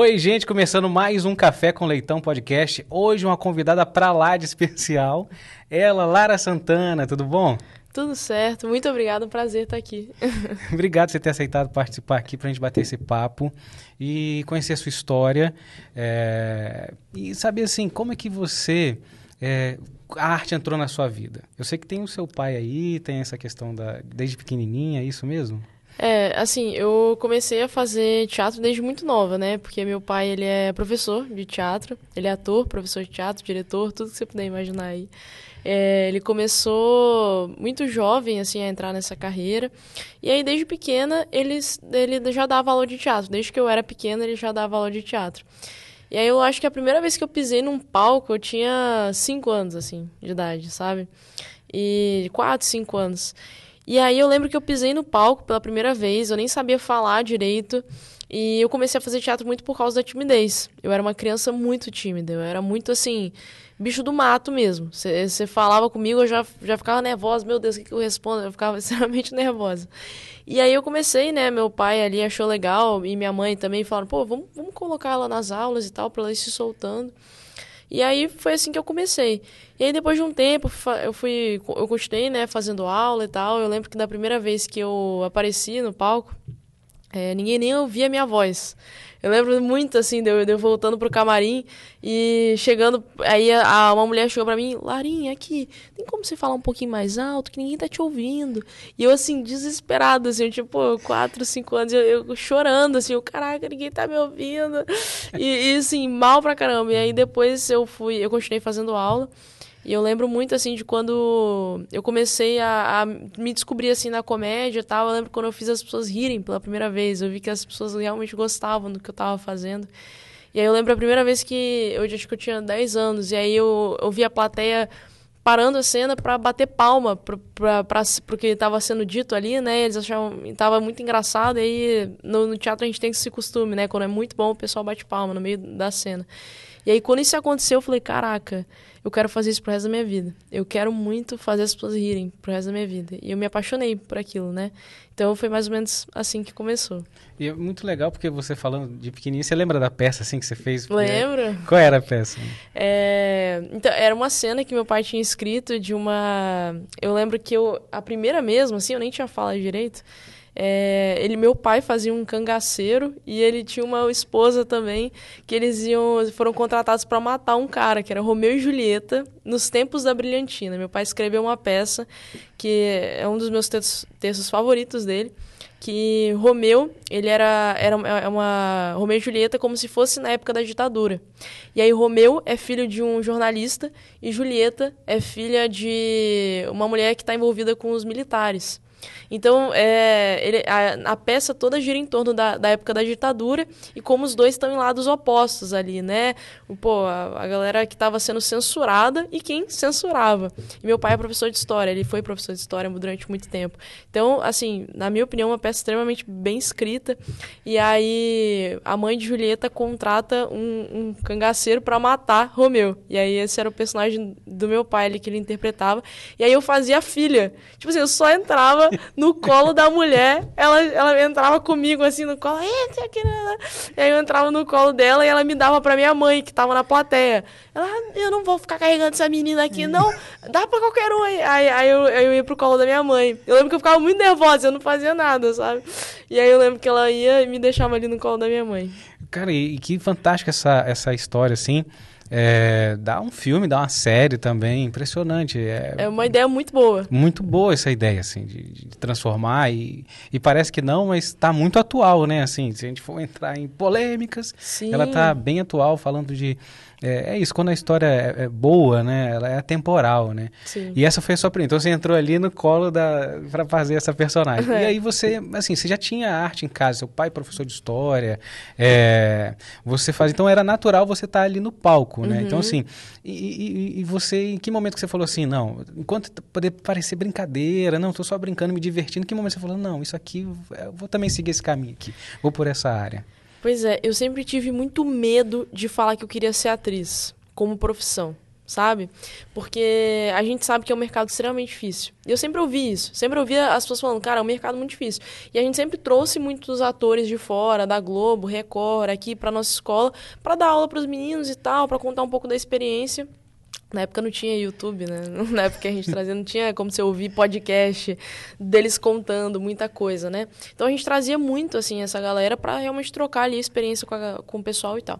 Oi, gente, começando mais um Café com Leitão podcast. Hoje uma convidada pra lá de especial, ela, Lara Santana, tudo bom? Tudo certo, muito obrigado, um prazer estar aqui. Obrigado por você ter aceitado participar aqui pra gente bater esse papo e conhecer a sua história é... e saber assim, como é que você é, a arte entrou na sua vida? Eu sei que tem o seu pai aí, tem essa questão da desde pequenininha, é isso mesmo? É, assim, eu comecei a fazer teatro desde muito nova, né? Porque meu pai, ele é professor de teatro, ele é ator, professor de teatro, diretor, tudo que você puder imaginar aí. É, ele começou muito jovem, assim, a entrar nessa carreira. E aí, desde pequena, ele, ele já dava aula de teatro. Desde que eu era pequena, ele já dava aula de teatro. E aí, eu acho que a primeira vez que eu pisei num palco, eu tinha cinco anos, assim, de idade, sabe? E quatro, cinco anos. E aí eu lembro que eu pisei no palco pela primeira vez, eu nem sabia falar direito. E eu comecei a fazer teatro muito por causa da timidez. Eu era uma criança muito tímida, eu era muito assim, bicho do mato mesmo. Você falava comigo, eu já, já ficava nervosa, meu Deus, o que, que eu respondo? Eu ficava extremamente nervosa. E aí eu comecei, né? Meu pai ali achou legal e minha mãe também falaram, pô, vamos, vamos colocar ela nas aulas e tal, pra ela ir se soltando. E aí foi assim que eu comecei. E aí depois de um tempo eu fui eu continuei, né, fazendo aula e tal. Eu lembro que da primeira vez que eu apareci no palco, é, ninguém nem ouvia a minha voz. Eu lembro muito, assim, de eu, de eu voltando pro camarim e chegando. Aí a, uma mulher chegou pra mim, Larinha, aqui, tem como você falar um pouquinho mais alto, que ninguém tá te ouvindo? E eu, assim, desesperado, assim, tipo, quatro, cinco anos, eu, eu chorando, assim, eu, caraca, ninguém tá me ouvindo. E, e, assim, mal pra caramba. E aí depois eu fui, eu continuei fazendo aula. E eu lembro muito, assim, de quando eu comecei a, a, me descobrir, assim, na comédia e tal. Eu lembro quando eu fiz as pessoas rirem pela primeira vez. Eu vi que as pessoas realmente gostavam do que eu tava fazendo. E aí eu lembro a primeira vez que eu acho que eu tinha 10 anos. E aí eu, eu vi a plateia parando a cena para bater palma pra, pra, porque estava sendo dito ali, né? Eles achavam estava muito engraçado. E aí no, no, teatro a gente tem esse costume, né? Quando é muito bom, o pessoal bate palma no meio da cena. E aí quando isso aconteceu, eu falei, caraca, eu quero fazer isso pro resto da minha vida. Eu quero muito fazer as pessoas rirem pro resto da minha vida. E eu me apaixonei por aquilo, né? Então foi mais ou menos assim que começou. E é muito legal porque você falando de pequenininho, você lembra da peça assim que você fez? Lembro. Qual era a peça? É... Então, era uma cena que meu pai tinha escrito de uma... Eu lembro que eu... A primeira mesmo, assim, eu nem tinha falado direito. É, ele, meu pai fazia um cangaceiro e ele tinha uma esposa também que eles iam, foram contratados para matar um cara que era Romeu e Julieta nos tempos da brilhantina. Meu pai escreveu uma peça que é um dos meus textos, textos favoritos dele que Romeu, ele era, era é uma Romeu e Julieta como se fosse na época da ditadura. E aí Romeu é filho de um jornalista e Julieta é filha de uma mulher que está envolvida com os militares. Então, é, ele, a, a, peça toda gira em torno da, da época da ditadura e como os dois estão em lados opostos ali, né? Pô, a, a galera que estava sendo censurada e quem censurava. E meu pai é professor de história, ele foi professor de história durante muito tempo. Então, assim, na minha opinião, uma peça extremamente bem escrita. E aí, a mãe de Julieta contrata um, um cangaceiro para matar Romeu. E aí, esse era o personagem do meu pai ali que ele interpretava. E aí, eu fazia a filha. Tipo assim, eu só entrava no colo da mulher. Ela, ela entrava comigo assim no colo. Entra aqui. E aí eu entrava no colo dela e ela me dava pra minha mãe, que tava na plateia. Ela, ah, eu não vou ficar carregando essa menina aqui, não. Dá pra qualquer um aí. Aí, aí eu, eu ia pro colo da minha mãe. Eu lembro que eu ficava muito nervosa, eu não fazia nada, sabe? E aí eu lembro que ela ia e me deixava ali no colo da minha mãe. Cara, e, e que fantástica essa, essa história, assim. É, dá um filme, dá uma série também, impressionante. É, é uma ideia muito boa. Muito boa essa ideia, assim, de, de transformar e, e, parece que não, mas está muito atual, né? Assim, se a gente for entrar em polêmicas, Sim. ela está bem atual, falando de é, é, isso, quando a história é, é, boa, né? Ela é atemporal, né? Sim. E essa foi a sua primeira. Então você entrou ali no colo da para fazer essa personagem. É. E aí você, assim, você já tinha arte em casa, seu pai professor de história, é, você faz. Então era natural você estar tá ali no palco, né? Então, uhum. Então assim, e, e, e, você, em que momento que você falou assim, não? Enquanto poder parecer brincadeira, não, estou só brincando, me divertindo. Em que momento você falou, não, isso aqui, eu vou também seguir esse caminho aqui, vou por essa área. Pois é, eu sempre tive muito medo de falar que eu queria ser atriz como profissão. sabe? Porque a gente sabe que é um mercado extremamente difícil. E eu sempre ouvi isso. Sempre ouvia as pessoas falando, cara, é um mercado muito difícil. E a gente sempre trouxe muitos atores de fora, da Globo, Record, aqui para nossa escola, para dar aula para os meninos e tal, para contar um pouco da experiência. Na época não tinha YouTube, né? Na época que a gente trazia, não tinha como você ouvir podcast deles contando muita coisa, né? Então a gente trazia muito, assim, essa galera para realmente trocar ali a experiência com, a, com o pessoal e tal.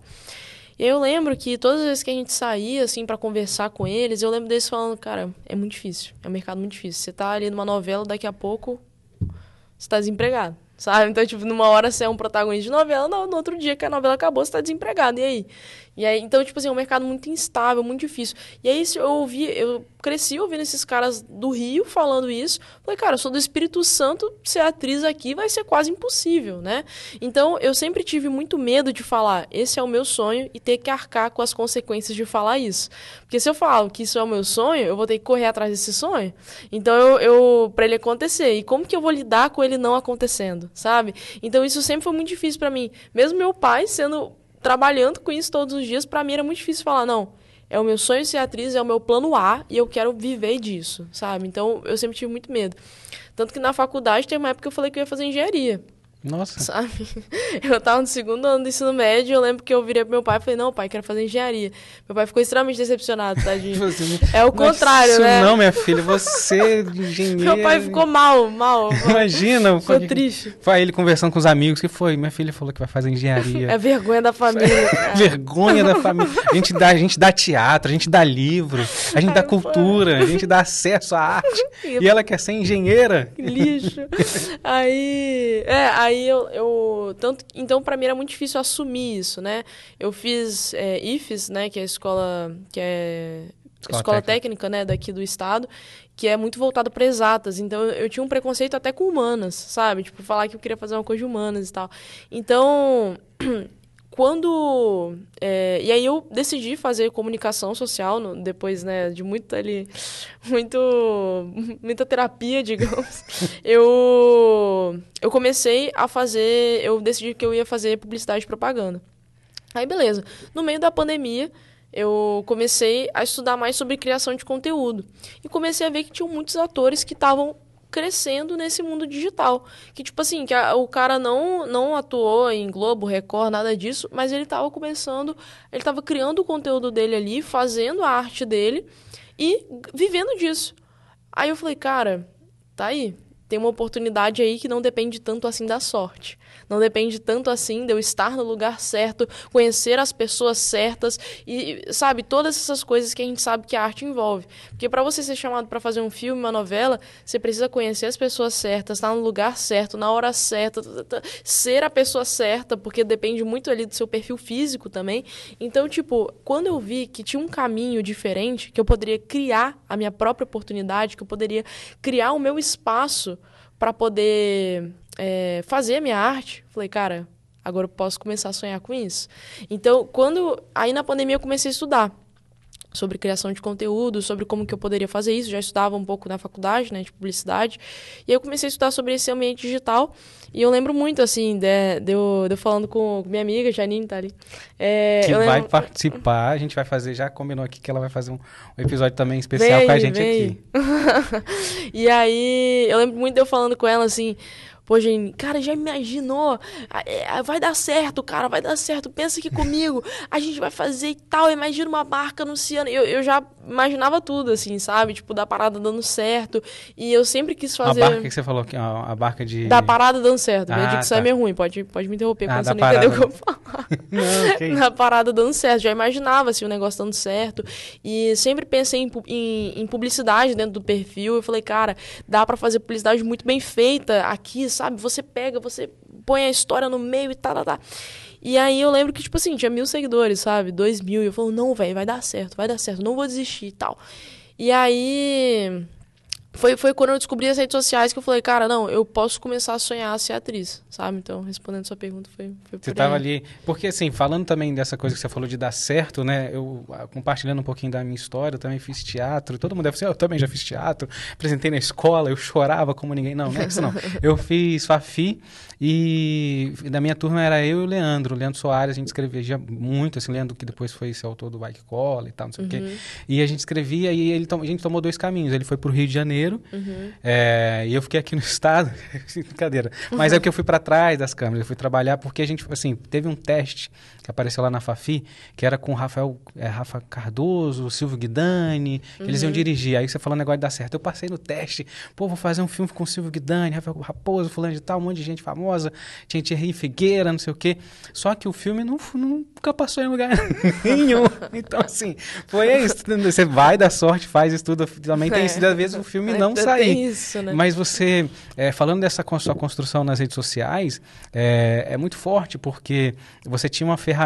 E aí eu lembro que todas as vezes que a gente saía, assim, para conversar com eles, eu lembro deles falando, cara, é muito difícil, é um mercado muito difícil. Você tá ali numa novela, daqui a pouco você tá desempregado, sabe? Então, tipo, numa hora você é um protagonista de novela, no, no outro dia que a novela acabou, você tá desempregado, e aí? E aí, então, tipo assim, é um mercado muito instável, muito difícil. E aí, eu ouvi, eu cresci ouvindo esses caras do Rio falando isso. Falei, cara, eu sou do Espírito Santo, ser atriz aqui vai ser quase impossível, né? Então, eu sempre tive muito medo de falar, esse é o meu sonho, e ter que arcar com as consequências de falar isso. Porque se eu falo que isso é o meu sonho, eu vou ter que correr atrás desse sonho. Então, eu, eu para ele acontecer, e como que eu vou lidar com ele não acontecendo, sabe? Então, isso sempre foi muito difícil para mim. Mesmo meu pai sendo trabalhando com isso todos os dias, para mim era muito difícil falar, não, é o meu sonho ser atriz, é o meu plano A e eu quero viver disso, sabe? Então eu sempre tive muito medo. Tanto que na faculdade tem uma época que eu falei que eu ia fazer engenharia. Nossa. Sabe? Eu tava no segundo ano do ensino médio, eu lembro que eu virei pro meu pai e falei, não, pai, quero fazer engenharia. Meu pai ficou extremamente decepcionado, tadinho. é o contrário, isso né? Não, minha filha, você engenheiro. meu pai ficou mal, mal. Imagina. Ficou triste. Foi ele conversando com os amigos, que foi? Minha filha falou que vai fazer engenharia. É vergonha da família. vergonha da família. A gente, dá, a gente dá teatro, a gente dá livro, a gente Ai, dá cultura, a gente dá acesso à arte. e ela quer ser engenheira. Que lixo. aí, é, aí eu, eu tanto, então para mim era muito difícil assumir isso, né? Eu fiz é, IFES, né, que é a escola que é escola, escola técnica. técnica, né, daqui do estado, que é muito voltado para exatas. Então eu tinha um preconceito até com humanas, sabe? Tipo, falar que eu queria fazer uma coisa de humanas e tal. Então, quando é, e aí eu decidi fazer comunicação social no, depois né de muito ali muito muita terapia digamos eu eu comecei a fazer eu decidi que eu ia fazer publicidade e propaganda. Aí beleza no meio da pandemia eu comecei a estudar mais sobre criação de conteúdo. E comecei a ver que tinham muitos atores que estavam crescendo nesse mundo digital. Que, tipo assim, que a, o cara não, não atuou em Globo, Record, nada disso, mas ele estava começando, ele estava criando o conteúdo dele ali, fazendo a arte dele e vivendo disso. Aí eu falei, cara, tá aí. Tem uma oportunidade aí que não depende tanto assim da sorte. Não depende tanto assim de eu estar no lugar certo, conhecer as pessoas certas e, sabe, todas essas coisas que a gente sabe que a arte envolve. Porque para você ser chamado para fazer um filme, uma novela, você precisa conhecer as pessoas certas, estar no lugar certo, na hora certa, ser a pessoa certa, porque depende muito ali do seu perfil físico também. Então, tipo, quando eu vi que tinha um caminho diferente, que eu poderia criar a minha própria oportunidade, que eu poderia criar o meu espaço para poder é, fazer a minha arte, falei, cara, agora eu posso começar a sonhar com isso. Então, quando. Aí na pandemia eu comecei a estudar sobre criação de conteúdo, sobre como que eu poderia fazer isso. Já estudava um pouco na faculdade, né, de publicidade. E aí eu comecei a estudar sobre esse ambiente digital. E eu lembro muito, assim, de, de, eu, de eu falando com minha amiga, Janine, tá ali. É, que vai participar. A gente vai fazer, já combinou aqui que ela vai fazer um, um episódio também especial vem, com a gente vem. aqui. e aí, eu lembro muito de eu falando com ela, assim... Pô, gente, cara, já imaginou? É, vai dar certo, cara, vai dar certo. Pensa aqui comigo, a gente vai fazer e tal. Imagina uma barca anunciando. Eu, eu já imaginava tudo, assim, sabe? Tipo, da parada dando certo. E eu sempre quis fazer. A barca que você falou, a, a barca de. Da parada dando certo. Ah, Minha dicção tá. é meio ruim, pode, pode me interromper ah, quando você não parada. entendeu o que eu falar. Não, okay. Na parada dando certo. Já imaginava, assim, o negócio dando certo. E sempre pensei em, em, em publicidade dentro do perfil. Eu falei, cara, dá para fazer publicidade muito bem feita aqui, sabe? Você pega, você põe a história no meio e tá, tá, tá. E aí eu lembro que, tipo assim, tinha mil seguidores, sabe? Dois mil. E eu falo, não, velho, vai dar certo, vai dar certo, não vou desistir e tal. E aí foi, foi quando eu descobri as redes sociais que eu falei, cara, não, eu posso começar a sonhar a ser atriz, sabe? Então, respondendo sua pergunta, foi, foi Você estava ali. Porque, assim, falando também dessa coisa que você falou de dar certo, né? Eu, ah, compartilhando um pouquinho da minha história, eu também fiz teatro. Todo mundo deve ser, eu também já fiz teatro. Apresentei na escola, eu chorava como ninguém. Não, não é isso não. Eu fiz Fafi e da minha turma era eu e o Leandro. O Leandro Soares, a gente escrevia muito, assim, Leandro que depois foi esse autor do Bike Cola e tal, não sei uhum. o quê. Uhum. E a gente escrevia e ele, a gente tomou dois caminhos. Ele foi pro Rio de Janeiro uhum. é, e eu fiquei aqui no estado. Brincadeira. Mas é que eu fui para trás das câmeras, eu fui trabalhar porque a gente, assim, teve um teste que apareceu lá na Fafi, que era com o Rafael, é, Rafa Cardoso, Silvio Guidani, que uhum. eles iam uhum. dirigir. Aí você falou o negócio de dar certo. Eu passei no teste, pô, vou fazer um filme com o Silvio Guidani, Rafael Raposo, fulano de tal, um monte de gente famosa tinha Thierry Figueira, não sei o quê. Só que o filme não, nunca passou em lugar nenhum. Então, assim, foi isso. Você vai dar sorte, faz isso tudo. Também tem é. sido, às vezes, o filme é, não sair. Isso, né? Mas você, é, falando dessa sua construção nas redes sociais, é, é, muito forte, porque você tinha uma ferramenta,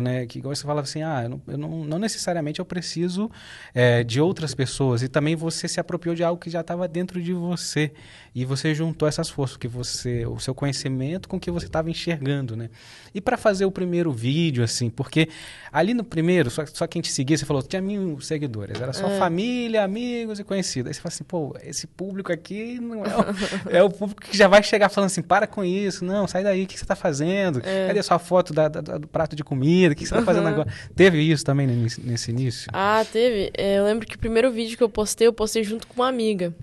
né? Que igual você falava assim, ah, eu não, eu não, não necessariamente eu preciso é, de outras pessoas. E também você se apropriou de algo que já estava dentro de você. E você juntou essas forças, que você, o seu conhecimento com o que você estava enxergando, né? E para fazer o primeiro vídeo, assim, porque ali no primeiro, só, só quem te seguia, você falou, tinha mil seguidores, era só é. família, amigos e conhecidos. Aí você fala assim, pô, esse público aqui não é o, é o público que já vai chegar falando assim, para com isso, não, sai daí, o que você está fazendo? É. Cadê a sua foto da, da, do prato de comida? O que você está fazendo agora? Teve isso também nesse, nesse início? Ah, teve. É, eu lembro que o primeiro vídeo que eu postei, eu postei junto com uma amiga.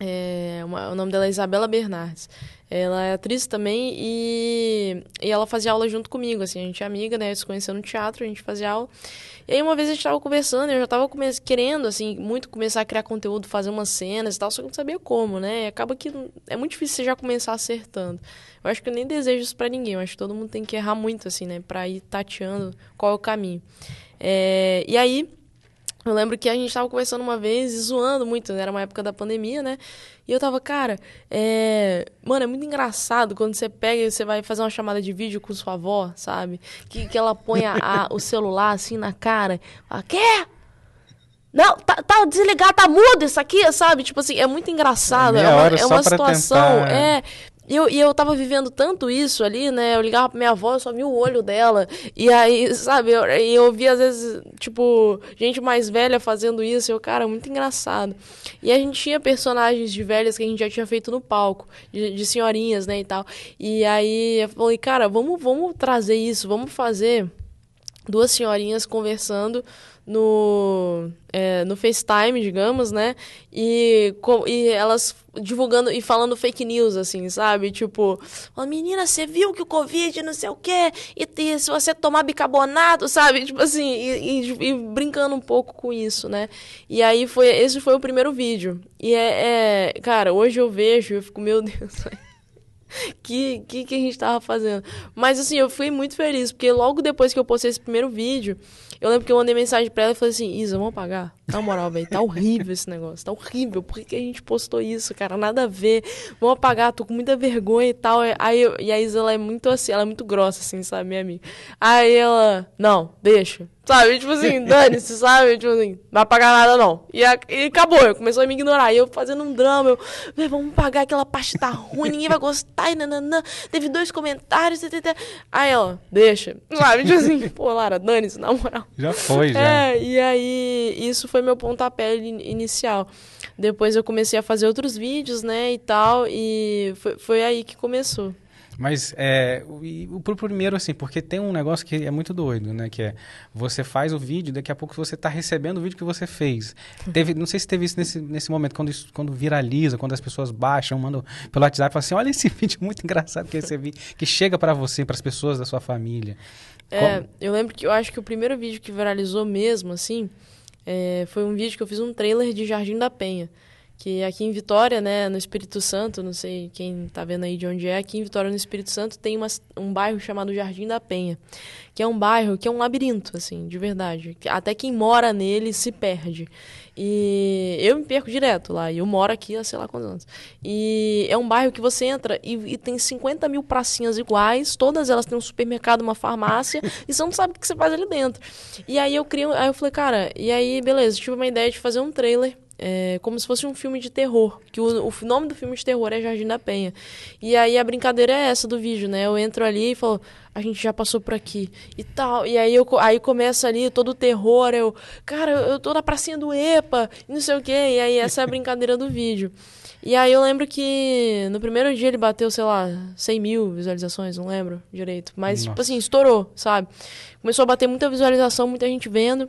É, uma, o nome dela é Isabela Bernardes. Ela é atriz também e, e ela fazia aula junto comigo, assim, a gente é amiga, né, se conheceu no teatro, a gente fazia aula. E aí uma vez a gente tava conversando, eu já tava querendo, assim, muito começar a criar conteúdo, fazer umas cenas e tal, só que não sabia como, né, e acaba que é muito difícil você já começar acertando. Eu acho que eu nem desejo isso pra ninguém, eu acho que todo mundo tem que errar muito, assim, né, pra ir tateando qual é o caminho. É, e aí eu lembro que a gente tava conversando uma vez e zoando muito, né? era uma época da pandemia, né? E eu tava, cara, é... mano, é muito engraçado quando você pega e você vai fazer uma chamada de vídeo com sua avó, sabe? Que, que ela põe a, a, o celular assim na cara, fala, quê? Não, tá, tá desligado, tá mudo isso aqui, sabe? Tipo assim, é muito engraçado. É, é uma, é uma situação. Tentar... É, e eu, e eu tava vivendo tanto isso ali, né? Eu ligava pra minha avó, eu só via o olho dela. E aí, sabe, eu, eu via às vezes, tipo, gente mais velha fazendo isso. E eu, cara, muito engraçado. E a gente tinha personagens de velhas que a gente já tinha feito no palco, de, de senhorinhas, né, e tal. E aí eu falei, cara, vamos, vamos trazer isso, vamos fazer duas senhorinhas conversando no, é, no FaceTime, digamos, né? E, com, e elas divulgando e falando fake news, assim, sabe? Tipo, menina, você viu que o Covid não sei o quê, e, e se você tomar bicarbonato, sabe? Tipo assim, e, e, e, brincando um pouco com isso, né? E aí foi, esse foi o primeiro vídeo. E é, é cara, hoje eu vejo, eu fico, meu Deus, que, que, que a gente tava fazendo. Mas assim, eu fui muito feliz, porque logo depois que eu postei esse primeiro vídeo, eu lembro que eu mandei mensagem pra ela e falei assim, Isa, vamos pagar? Na moral, velho, tá horrível esse negócio, tá horrível. Por que, que, a gente postou isso, cara? Nada a ver. Vamos apagar, tô com muita vergonha e tal. Aí eu, e a Isa, ela é muito assim, ela é muito grossa, assim, sabe, minha amiga. Aí ela, não, deixa. Sabe? Tipo assim, dane-se, sabe? Tipo assim, não vai pagar nada não. E, a, e acabou, eu começou a me ignorar. E eu fazendo um drama, eu, vamos pagar aquela parte tá ruim, ninguém vai gostar, e nananã. Teve dois comentários, ttt. Aí ela, deixa. Sabe? Tipo assim, pô, Lara, dane-se, na moral. Já foi, já. É, e aí, isso foi meu pontapé inicial. Depois eu comecei a fazer outros vídeos, né, e tal, e foi, foi aí que começou. Mas é, o, o primeiro, assim, porque tem um negócio que é muito doido, né? Que é você faz o vídeo, daqui a pouco você está recebendo o vídeo que você fez. Teve, não sei se teve isso nesse, nesse momento, quando, isso, quando viraliza, quando as pessoas baixam, mandam pelo WhatsApp e falam assim: olha esse vídeo muito engraçado que recebi, que chega para você, para as pessoas da sua família. É, Como? eu lembro que eu acho que o primeiro vídeo que viralizou mesmo, assim, é, foi um vídeo que eu fiz um trailer de Jardim da Penha que aqui em Vitória, né, no Espírito Santo, não sei quem está vendo aí de onde é, aqui em Vitória, no Espírito Santo, tem uma, um bairro chamado Jardim da Penha, que é um bairro que é um labirinto, assim, de verdade. Até quem mora nele se perde. E eu me perco direto lá, e eu moro aqui há sei lá quantos anos. E é um bairro que você entra e, e tem 50 mil pracinhas iguais, todas elas têm um supermercado, uma farmácia, e você não sabe o que você faz ali dentro. E aí eu crio, aí eu falei, cara, e aí, beleza, tive uma ideia de fazer um trailer é, como se fosse um filme de terror. Que o, o nome do filme de terror é Jardim da Penha. E aí a brincadeira é essa do vídeo, né? Eu entro ali e falo, a gente já passou por aqui e tal. E aí, eu, aí começa ali todo o terror. Eu, cara, eu tô na pracinha do EPA, e não sei o quê. E aí essa é a brincadeira do vídeo. E aí eu lembro que no primeiro dia ele bateu, sei lá, 100 mil visualizações, não lembro direito. Mas, tipo Nossa. tipo assim, estourou, sabe? Começou a bater muita visualização, muita gente vendo.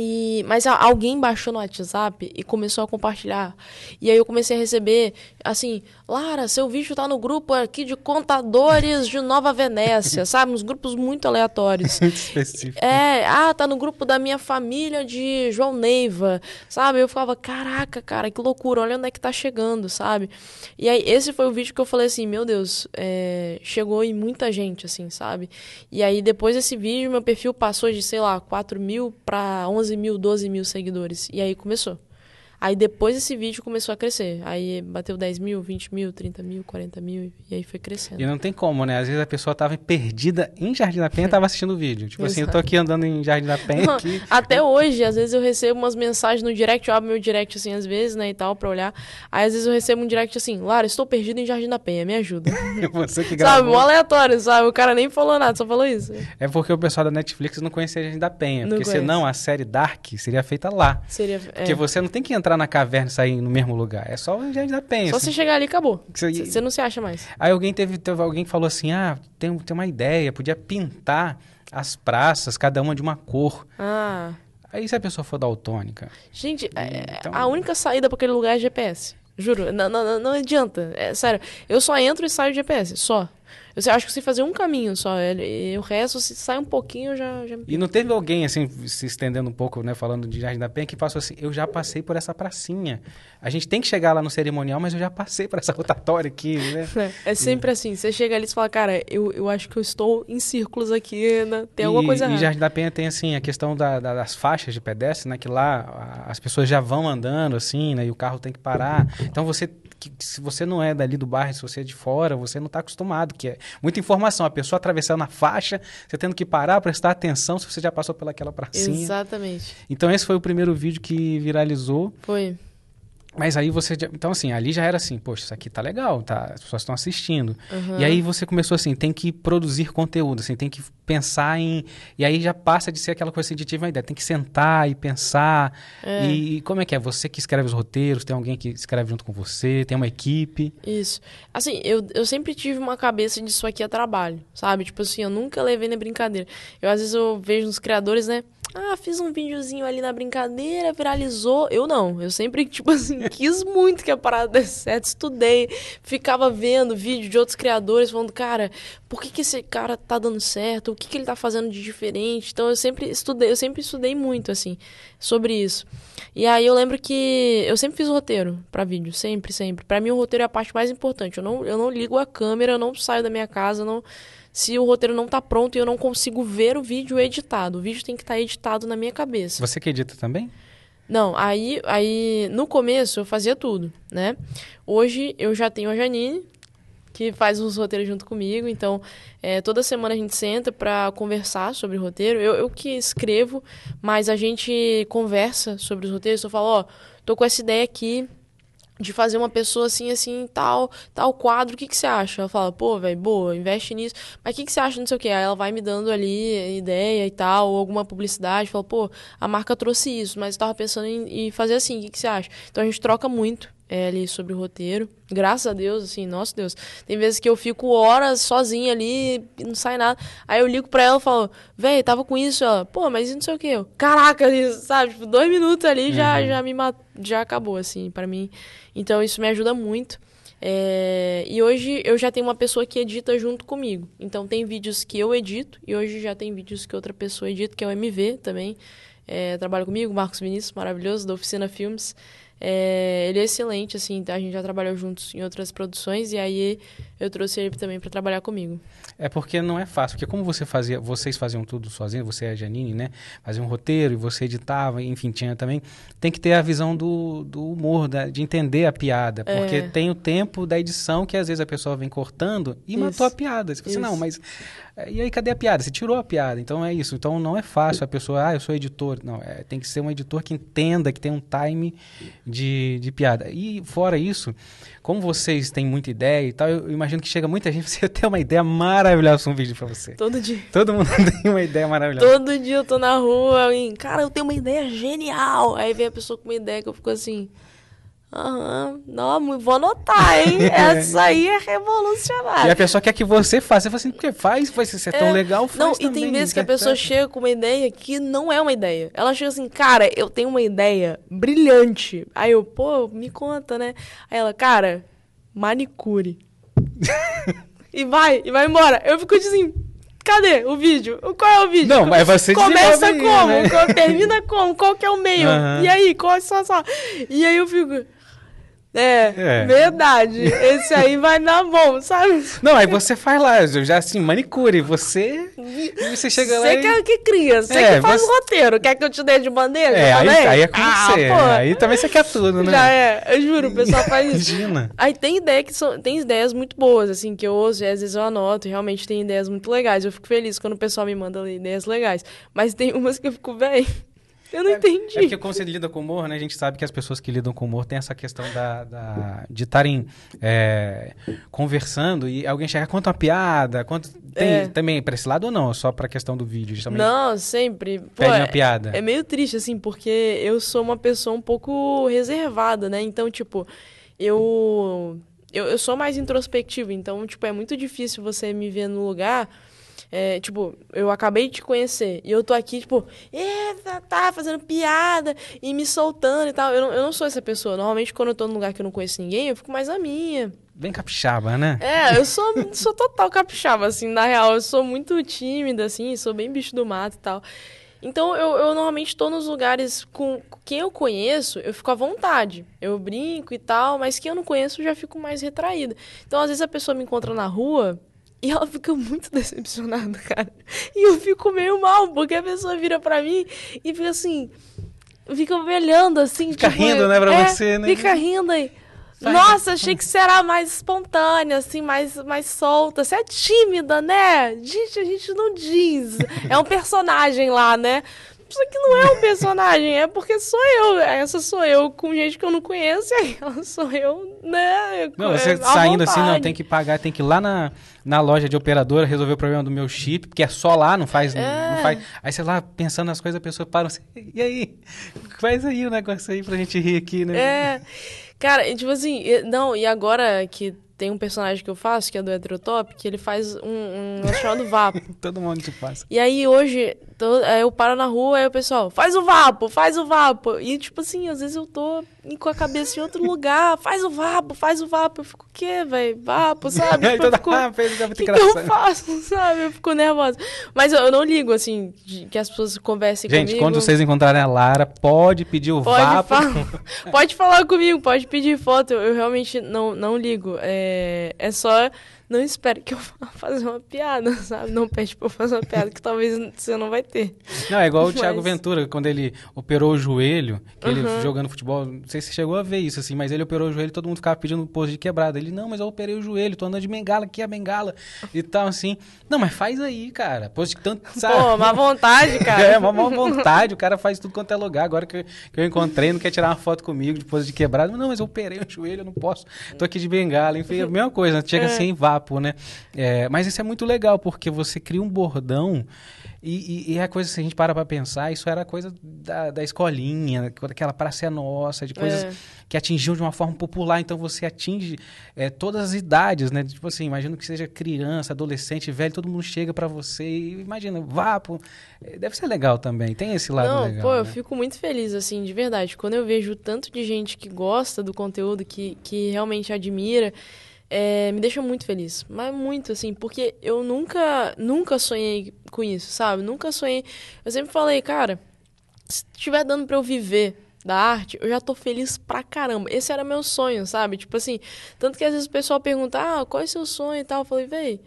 E, mas alguém baixou no WhatsApp e começou a compartilhar. E aí eu comecei a receber, assim, Lara, seu vídeo tá no grupo aqui de contadores de Nova Venécia, sabe? Uns grupos muito aleatórios. Específico. É, ah, tá no grupo da minha família de João Neiva, sabe? Eu falava, caraca, cara, que loucura, olha onde é que tá chegando, sabe? E aí esse foi o vídeo que eu falei assim, meu Deus, é, chegou em muita gente, assim, sabe? E aí depois desse vídeo, meu perfil passou de, sei lá, 4 mil pra 11 mil, 12 mil seguidores. E aí começou. Aí depois esse vídeo começou a crescer. Aí bateu 10 mil, 20 mil, 30 mil, 40 mil e aí foi crescendo. E não tem como, né? Às vezes a pessoa tava perdida em Jardim da Penha e tava assistindo o vídeo. Tipo assim, eu tô aqui andando em Jardim da Penha. Aqui. Até hoje, às vezes eu recebo umas mensagens no direct, eu abro meu direct assim às vezes, né, e tal, pra olhar. Aí às vezes eu recebo um direct assim, Lara, estou perdido em Jardim da Penha, me ajuda. Você que gravou. Sabe, mó aleatório, sabe? O cara nem falou nada, só falou isso. É porque o pessoal da Netflix não conhecia Jardim da Penha. Não porque conhece. senão a série Dark seria feita lá. Seria, Porque é. você não tem que entrar na caverna e sair no mesmo lugar. É só o Jardim da Penha. Só você chegar ali acabou. Você, você não se acha mais. Aí alguém teve, teve alguém que falou assim: ah, tem, tem uma ideia, podia pintar as praças, cada uma de uma cor. Ah. Aí se a pessoa for daltônica. Gente, é, então... a única saída para aquele lugar é GPS. Juro, não, não, não adianta. É sério. Eu só entro e saio de GPS, só. Eu acho que você fazer um caminho só. E o resto, se sai um pouquinho, já, já... E não teve alguém, assim, se estendendo um pouco, né, falando de Jardim da Penha, que passou assim, eu já passei por essa pracinha. A gente tem que chegar lá no cerimonial, mas eu já passei por essa rotatória aqui, né? É, é sempre e... assim, você chega ali e fala, cara, eu, eu acho que eu estou em círculos aqui, né? tem alguma coisa errada. E Jardim da Penha tem, assim, a questão da, da, das faixas de pedestre, né, que lá as pessoas já vão andando, assim, né, e o carro tem que parar. Então você que, se você não é dali do bairro, se você é de fora, você não está acostumado, que é muita informação. A pessoa atravessando a faixa, você tendo que parar, prestar atenção se você já passou pelaquela pracinha. Exatamente. Então esse foi o primeiro vídeo que viralizou. Foi. Mas aí você. Então, assim, ali já era assim, poxa, isso aqui tá legal, tá? As pessoas estão assistindo. Uhum. E aí você começou assim, tem que produzir conteúdo, assim, tem que pensar em. E aí já passa de ser aquela coisa assim, de tive uma ideia, tem que sentar e pensar. É. E como é que é? Você que escreve os roteiros, tem alguém que escreve junto com você, tem uma equipe. Isso. Assim, eu, eu sempre tive uma cabeça disso aqui é trabalho, sabe? Tipo assim, eu nunca levei na brincadeira. Eu, às vezes, eu vejo nos criadores, né? Ah, fiz um videozinho ali na brincadeira, viralizou. Eu não. Eu sempre, tipo assim, quis muito que a parada desse certo. Estudei, ficava vendo vídeo de outros criadores falando, cara, por que, que esse cara tá dando certo? O que, que ele tá fazendo de diferente? Então eu sempre estudei, eu sempre estudei muito, assim, sobre isso. E aí eu lembro que eu sempre fiz roteiro para vídeo, sempre, sempre. para mim o roteiro é a parte mais importante. Eu não, eu não ligo a câmera, eu não saio da minha casa, não se o roteiro não está pronto e eu não consigo ver o vídeo editado. O vídeo tem que estar tá editado na minha cabeça. Você que edita também? Não, aí, aí no começo eu fazia tudo, né? Hoje eu já tenho a Janine, que faz os roteiros junto comigo. Então, é, toda semana a gente senta para conversar sobre o roteiro. Eu, eu que escrevo, mas a gente conversa sobre os roteiros. Eu falo, ó, tô com essa ideia aqui, de fazer uma pessoa assim, assim, tal, tal quadro, o que, que você acha? Ela fala, pô, velho, boa, investe nisso. Mas o que, que você acha, não sei o quê? Aí ela vai me dando ali ideia e tal, ou alguma publicidade, fala, pô, a marca trouxe isso, mas eu tava pensando em, em fazer assim, o que, que você acha? Então a gente troca muito é, ali sobre o roteiro. Graças a Deus, assim, nosso Deus. Tem vezes que eu fico horas sozinha ali e não sai nada. Aí eu ligo pra ela e falo, véi, tava com isso. Ela, pô, mas não sei o que. Caraca, isso, sabe? Tipo, dois minutos ali uhum. já, já me já acabou, assim, para mim. Então isso me ajuda muito. É... E hoje eu já tenho uma pessoa que edita junto comigo. Então tem vídeos que eu edito e hoje já tem vídeos que outra pessoa edita, que é o MV também. É, trabalha comigo, Marcos Vinícius, maravilhoso, da Oficina Filmes. É, ele é excelente, assim, a gente já trabalhou juntos em outras produções e aí eu trouxe ele também para trabalhar comigo. É porque não é fácil, porque como você fazia, vocês faziam tudo sozinho, você e a Janine, né? Fazia um roteiro e você editava, enfim, tinha também. Tem que ter a visão do, do humor, da, de entender a piada, porque é. tem o tempo da edição que às vezes a pessoa vem cortando e Isso. matou a piada. Você assim, não, mas É, e aí, cadê a piada? Você tirou a piada. Então é isso. Então não é fácil a pessoa, ah, eu sou editor. Não, é, tem que ser um editor que entenda, que tem um time de, de piada. E fora isso, como vocês têm muita ideia e tal, eu imagino que chega muita gente, você tem uma ideia maravilhosa um vídeo pra você. Todo dia. Todo mundo tem uma ideia maravilhosa. Todo dia eu tô na rua e, cara, eu tenho uma ideia genial. Aí vem a pessoa com uma ideia que eu fico assim. Aham, não, vou anotar, hein? Essa aí é revolucionária. E a pessoa quer que você faça. Você fala assim, porque faz, vai ser tão é, legal, faz Não, também, e tem vezes que a pessoa chega com uma ideia que não é uma ideia. Ela chega assim, cara, eu tenho uma ideia brilhante. Aí eu, pô, me conta, né? Aí ela, cara, manicure. e vai, e vai embora. Eu fico assim, cadê o vídeo? Qual é o vídeo? Não, mas você Começa como? Né? Termina como? Qual que é o meio? Uhum. E aí, qual é só, só? E aí eu fico... É, é, verdade. Esse aí vai dar bom, sabe? Não, aí você faz lá, já assim, manicure. Você. Você chega lá. Você e... que, que cria, você é, que faz você... o roteiro. Quer que eu te dê de bandeja? É, aí, aí, é com ah, você. Pô. Aí também você quer tudo, né? Já é, eu juro, o pessoal faz isso. Imagina. Aí tem ideia que são, tem ideias muito boas, assim, que eu ouço e às vezes eu anoto, e realmente tem ideias muito legais. Eu fico feliz quando o pessoal me manda ideias legais. Mas tem umas que eu fico, velho. Eu não é, entendi. É porque como você lida com humor, né? A gente sabe que as pessoas que lidam com humor têm essa questão da, da de estarem é, conversando e alguém chega, conta uma piada, conta... Tem é. também para esse lado ou não? Só pra questão do vídeo? Também não, sempre. Pô, pede uma piada. É, é meio triste, assim, porque eu sou uma pessoa um pouco reservada, né? Então, tipo, eu... Eu, eu sou mais introspectivo, então, tipo, é muito difícil você me ver no lugar é, tipo, eu acabei de te conhecer e eu tô aqui, tipo, eita, tá fazendo piada e me soltando e tal. Eu não, eu não sou essa pessoa. Normalmente, quando eu tô num lugar que eu não conheço ninguém, eu fico mais a minha. Bem capixaba, né? É, eu sou, sou total capixaba, assim, na real. Eu sou muito tímida, assim, sou bem bicho do mato e tal. Então, eu, eu normalmente estou nos lugares com quem eu conheço, eu fico à vontade. Eu brinco e tal, mas quem eu não conheço, eu já fico mais retraída. Então, às vezes, a pessoa me encontra na rua, e ela fica muito decepcionada, cara. E eu fico meio mal, porque a pessoa vira pra mim e fica assim. Fica me olhando assim. Fica tipo, rindo, né, pra é, você, né? Fica rindo aí. Nossa, achei que você era mais espontânea, assim, mais, mais solta. Você é tímida, né? Gente, a gente não diz. É um personagem lá, né? Isso aqui não é um personagem, é porque sou eu. Essa sou eu com gente que eu não conheço, e aquela sou eu, né? Não, você saindo assim, não, tem que pagar, tem que ir lá na, na loja de operadora resolver o problema do meu chip, porque é só lá, não faz. É. Não faz. Aí você lá pensando nas coisas, a pessoa para assim, e aí? Faz aí o negócio aí pra gente rir aqui, né? É. Cara, tipo assim, não, e agora que tem um personagem que eu faço, que é do Heterotop, que ele faz um, um chamado Vapo. Todo mundo te passa. E aí hoje, tô, eu paro na rua, aí o pessoal, faz o Vapo, faz o Vapo. E tipo assim, às vezes eu tô com a cabeça em outro lugar, faz o Vapo, faz o Vapo. Eu fico, o quê, velho? Vapo, sabe? Tipo, eu fico, ah, fez que, que eu faço, sabe? Eu fico nervosa. Mas eu, eu não ligo, assim, de, que as pessoas conversem Gente, comigo. Gente, quando vocês encontrarem a Lara, pode pedir o pode Vapo. pode falar comigo, pode pedir foto. Eu, eu realmente não, não ligo. É, é só não espere que eu vá fazer uma piada, sabe? Não pede pra eu fazer uma piada que talvez você não vai ter. Não, é igual o Thiago Ventura, quando ele operou o joelho, que uhum. ele jogando futebol, não sei se você chegou a ver isso, assim, mas ele operou o joelho e todo mundo ficava pedindo pose de quebrada. Ele, não, mas eu operei o joelho, tô andando de bengala, aqui é a bengala e tal, assim. Não, mas faz aí, cara. Pose de tanto, sabe? Pô, má vontade, cara. é, uma má vontade, o cara faz tudo quanto é lugar. Agora que eu, que eu encontrei, não quer tirar uma foto comigo de pose de quebrada. Não, mas eu operei o joelho, eu não posso. Tô aqui de bengala, enfim, é a mesma coisa, chega é. assim, vapo, né? É, mas isso é muito legal, porque você cria um bordão e, e, e é a coisa, se a gente para para pensar, isso era coisa da, da escolinha, daquela praça é nossa, de coisas é. que atingiam de uma forma popular. Então você atinge é, todas as idades, né? Tipo assim, imagino que seja criança, adolescente, velho, todo mundo chega para você e imagina, vá, pô, é, deve ser legal também. Tem esse lado Não, legal. Pô, né? eu fico muito feliz, assim, de verdade. Quando eu vejo tanto de gente que gosta do conteúdo, que, que realmente admira é, me deixa muito feliz. Mas muito, assim, porque eu nunca, nunca sonhei com isso, sabe? Nunca sonhei. Eu sempre falei, cara, se estiver dando para eu viver da arte, eu já tô feliz pra caramba. Esse era meu sonho, sabe? Tipo assim, tanto que às vezes o pessoal pergunta, ah, qual é o seu sonho e tal. Eu falei, véi,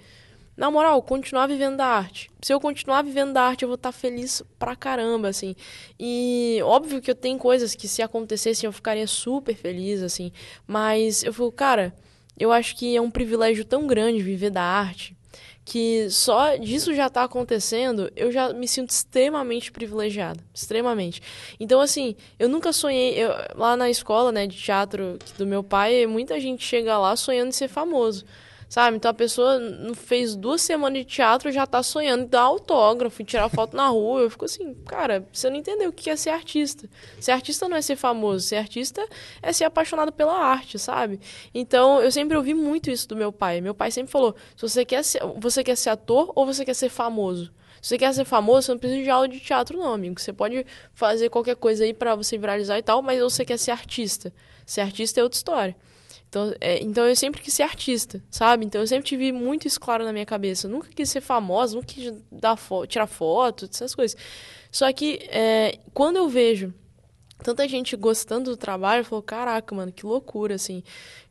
na moral, continuar vivendo da arte. Se eu continuar vivendo da arte, eu vou estar tá feliz pra caramba, assim. E óbvio que eu tenho coisas que se acontecessem eu ficaria super feliz, assim. Mas eu fico, cara, eu acho que é um privilégio tão grande viver da arte que só disso já tá acontecendo, eu já me sinto extremamente privilegiada. Extremamente. Então, assim, eu nunca sonhei. Eu, lá na escola, né, de teatro do meu pai, muita gente chega lá sonhando em ser famoso sabe? Então a pessoa fez duas semanas de teatro já tá sonhando em dar autógrafo, tirar foto na rua. Eu fico assim, cara, você não entendeu o que é ser artista. Ser artista não é ser famoso, ser artista é ser apaixonado pela arte, sabe? Então eu sempre ouvi muito isso do meu pai. Meu pai sempre falou: se você quer ser, você quer ser ator ou você quer ser famoso? Se você quer ser famoso, você não precisa de aula de teatro, não, amigo. Você pode fazer qualquer coisa aí para você viralizar e tal, mas você quer ser artista. Ser artista é outra história. Então, é, então eu sempre quis ser artista, sabe? Então eu sempre tive muito isso claro na minha cabeça. Eu nunca quis ser famosa, nunca quis dar fo tirar foto, essas coisas. Só que é, quando eu vejo tanta gente gostando do trabalho, eu falo, caraca, mano, que loucura, assim.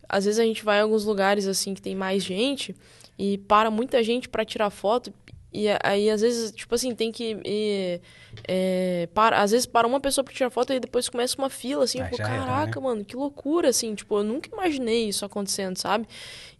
Às vezes a gente vai em alguns lugares, assim, que tem mais gente e para muita gente para tirar foto e aí, às vezes, tipo assim, tem que ir. É, para, às vezes para uma pessoa pra tirar foto e depois começa uma fila, assim, ah, pô, caraca, né? mano, que loucura, assim, tipo, eu nunca imaginei isso acontecendo, sabe?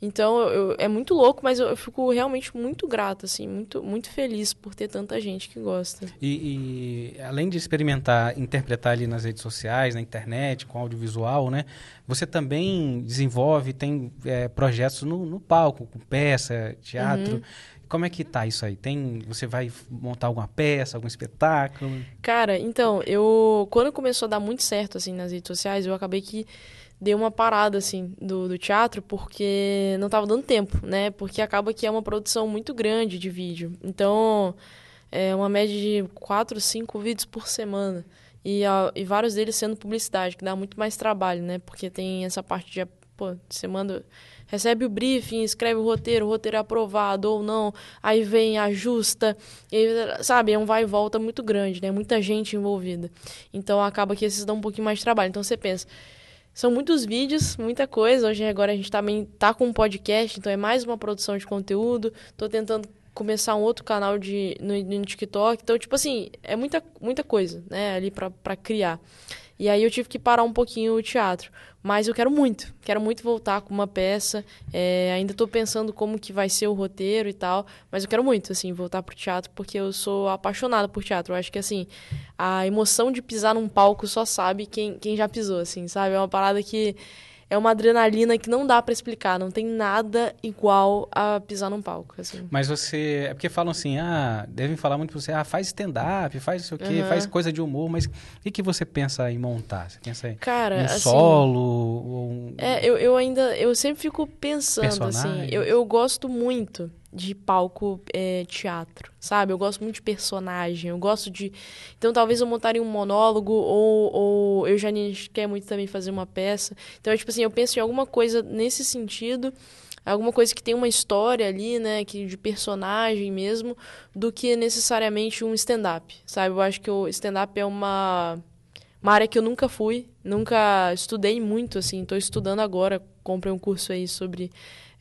Então, eu, é muito louco, mas eu, eu, fico realmente muito grata, assim, muito, muito feliz por ter tanta gente que gosta. E, e, além de experimentar, interpretar ali nas redes sociais, na internet, com audiovisual, né? Você também desenvolve, tem é, projetos no, no palco, com peça, teatro. Uhum. Como é que tá isso aí? Tem, você vai montar alguma peça, algum espetáculo? Cara, então, eu quando começou a dar muito certo assim nas redes sociais, eu acabei que dei uma parada assim do, do teatro porque não tava dando tempo, né? Porque acaba que é uma produção muito grande de vídeo. Então, é uma média de quatro, cinco vídeos por semana. E, a, e vários deles sendo publicidade, que dá muito mais trabalho, né? Porque tem essa parte de, pô, você manda recebe o briefing, escreve o roteiro, o roteiro é aprovado ou não, aí vem, ajusta, e, sabe, é um vai e volta muito grande, né? Muita gente envolvida. Então acaba que esses dão um pouquinho mais de trabalho. Então você pensa, são muitos vídeos, muita coisa. Hoje agora a gente também tá com um podcast, então é mais uma produção de conteúdo. Tô tentando começar um outro canal de no, no TikTok. Então, tipo assim, é muita, muita coisa, né, ali para criar. E aí eu tive que parar um pouquinho o teatro. Mas eu quero muito, quero muito voltar com uma peça. É, ainda estou pensando como que vai ser o roteiro e tal, mas eu quero muito, assim, voltar pro teatro porque eu sou apaixonada por teatro. Eu acho que, assim, a emoção de pisar num palco só sabe quem, quem já pisou, assim, sabe? É uma parada que é uma adrenalina que não dá para explicar, não tem nada igual a pisar num palco, assim. Mas você, é porque falam assim, ah, devem falar muito pra você, ah, faz stand-up, faz isso aqui, uhum. faz coisa de humor, mas o que, você pensa em montar? Você pensa em Cara, um assim, solo? Um... É, eu, eu ainda, eu sempre fico pensando, assim, eu, eu gosto muito de palco é, teatro, sabe? Eu gosto muito de personagem, eu gosto de... Então, talvez eu montaria um monólogo ou, ou eu já quer muito também fazer uma peça. Então, é, tipo assim, eu penso em alguma coisa nesse sentido, alguma coisa que tem uma história ali, né, que de personagem mesmo, do que necessariamente um stand-up, sabe? Eu acho que o stand-up é uma... Uma área que eu nunca fui, nunca estudei muito, assim, estou estudando agora, comprei um curso aí sobre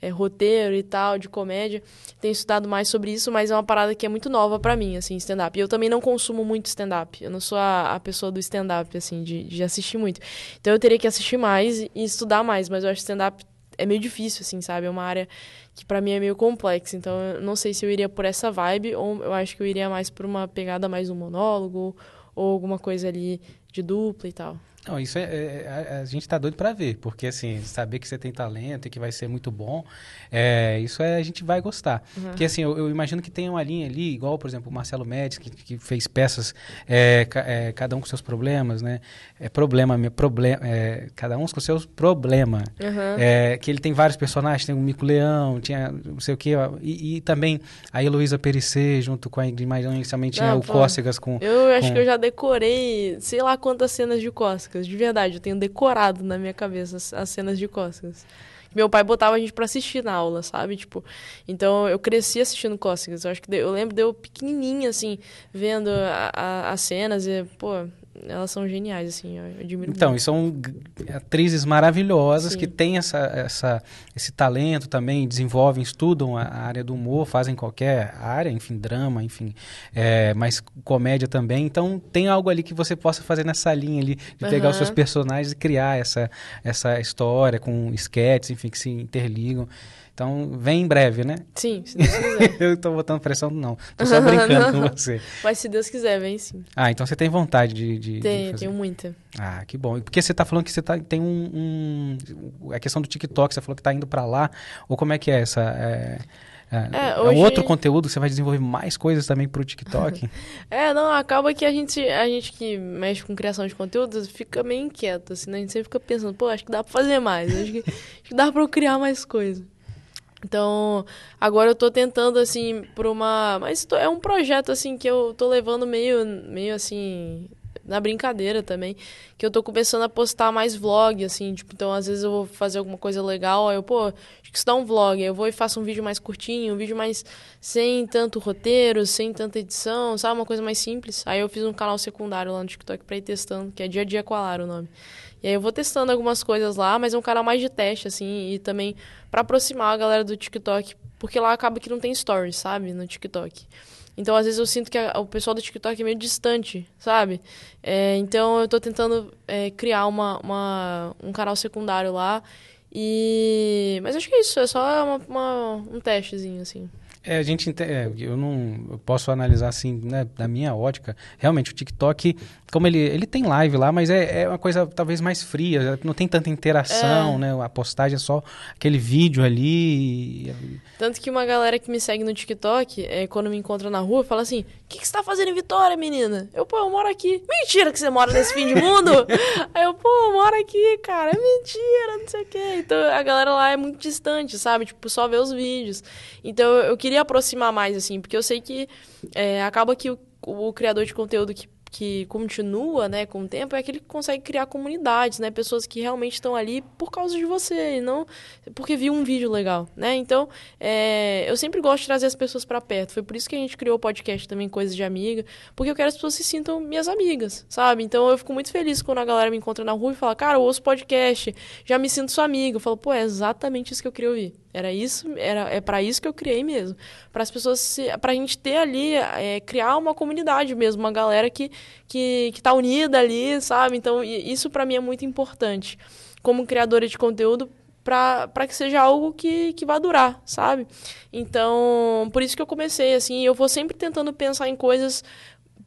é, roteiro e tal, de comédia. Tenho estudado mais sobre isso, mas é uma parada que é muito nova para mim, assim, stand-up. E eu também não consumo muito stand-up. Eu não sou a, a pessoa do stand-up, assim, de, de assistir muito. Então eu teria que assistir mais e, estudar mais, mas eu acho stand-up é meio difícil, assim, sabe? É uma área que para mim é meio complexa. Então eu não sei se eu iria por essa vibe ou eu acho que eu iria mais por uma pegada mais um monólogo ou alguma coisa ali de dupla e tal. Não, isso é, é, é a, gente está doido para ver, porque assim, saber que você tem talento e que vai ser muito bom, é, isso é, a gente vai gostar. Uhum. Porque assim, eu, eu, imagino que tem uma linha ali, igual, por exemplo, o Marcelo Médici, que, que fez peças, é, é, cada um com seus problemas, né? É problema, problema é, cada um com seus problemas. Uhum. que ele tem vários personagens, tem o Mico Leão, tinha não sei o quê, e, e também a Heloísa Perissé, junto com a Ingrid Maidon, também tinha não, o pô, Cócegas com... Eu acho com... que eu já decorei, sei lá quantas cenas de Cócegas de verdade. Eu tenho decorado na minha cabeça as, as cenas de Cócegas. Meu pai botava a gente para assistir na aula, sabe? Tipo, então eu cresci assistindo Cócegas. Eu acho que eu lembro de eu pequenininha, assim, vendo a, a, as cenas e, pô, elas são geniais, assim, eu admiro Então, muito. e são atrizes maravilhosas Sim. que têm essa, essa, esse talento também, desenvolvem, estudam a, área do humor, fazem qualquer área, enfim, drama, enfim, é, mas comédia também. Então, tem algo ali que você possa fazer nessa linha ali, de pegar uhum. os seus personagens e criar essa, essa história com sketches, enfim, que se interligam. Então, vem em breve, né? Sim, se Deus quiser. eu tô botando pressão, não. Tô só brincando com você. Mas se Deus quiser, vem sim. Ah, então você tem vontade de, de, Tenho, de fazer. tenho muita. Ah, que bom. Porque você tá falando que você tá, tem um, um... A questão do TikTok, você falou que tá indo para lá. Ou como é que é essa... É... É, é, hoje... é outro conteúdo, você vai desenvolver mais coisas também pro TikTok? é, não, acaba que a gente, a gente que mexe com criação de conteúdo fica meio inquieto, assim, né? A gente sempre fica pensando, pô, acho que dá pra fazer mais, acho que, acho que dá pra eu criar mais coisas. Então, agora eu tô tentando, assim, por uma... Mas é um projeto, assim, que eu tô levando meio, meio assim, na brincadeira também, que eu tô começando a postar mais vlog, assim, tipo, então às vezes eu vou fazer alguma coisa legal, aí eu, pô, acho que isso dá um vlog, aí eu vou e faço um vídeo mais curtinho, um vídeo mais sem tanto roteiro, sem tanta edição, sabe, uma coisa mais simples. Aí eu fiz um canal secundário lá no TikTok pra ir testando, que é Dia a Dia com a Lara o nome. E aí eu vou testando algumas coisas lá, mas é um canal mais de teste, assim, e também para aproximar a galera do TikTok, porque lá acaba que não tem stories, sabe, no TikTok. Então, às vezes, eu sinto que a, o pessoal do TikTok é meio distante, sabe? É, então, eu tô tentando é, criar uma, uma, um canal secundário lá. E... Mas acho que é isso, é só uma, uma um testezinho, assim. É, a gente é, eu não eu posso analisar assim, né, da minha ótica. Realmente o TikTok, como ele, ele tem live lá, mas é, é uma coisa talvez mais fria, não tem tanta interação, é. né? A postagem é só aquele vídeo ali. Tanto que uma galera que me segue no TikTok, é, quando me encontra na rua, fala assim: "O que, que você tá fazendo em Vitória, menina?" Eu, pô, eu moro aqui. Mentira que você mora nesse fim de mundo. Aí eu, pô, eu moro aqui, cara. É mentira, não sei o quê. Então a galera lá é muito distante, sabe? Tipo, só vê os vídeos. Então eu queria queria aproximar mais, assim, porque eu sei que é, acaba que o, o criador de conteúdo que que continua, né, com o tempo, é aquele que consegue criar comunidades, né, pessoas que realmente estão ali por causa de você, e não porque viu um vídeo legal, né? Então, é, eu sempre gosto de trazer as pessoas para perto. Foi por isso que a gente criou o podcast também Coisas de Amiga, porque eu quero que as pessoas se sintam minhas amigas, sabe? Então, eu fico muito feliz quando a galera me encontra na rua e fala: "Cara, eu ouço podcast, já me sinto sua amiga". Eu falo: "Pô, é exatamente isso que eu queria ouvir". Era isso, era é para isso que eu criei mesmo, para as pessoas, para a gente ter ali, é, criar uma comunidade mesmo, uma galera que que que está unida ali, sabe? Então isso para mim é muito importante, como criadora de conteúdo, para que seja algo que, que vá durar, sabe? Então por isso que eu comecei assim, eu vou sempre tentando pensar em coisas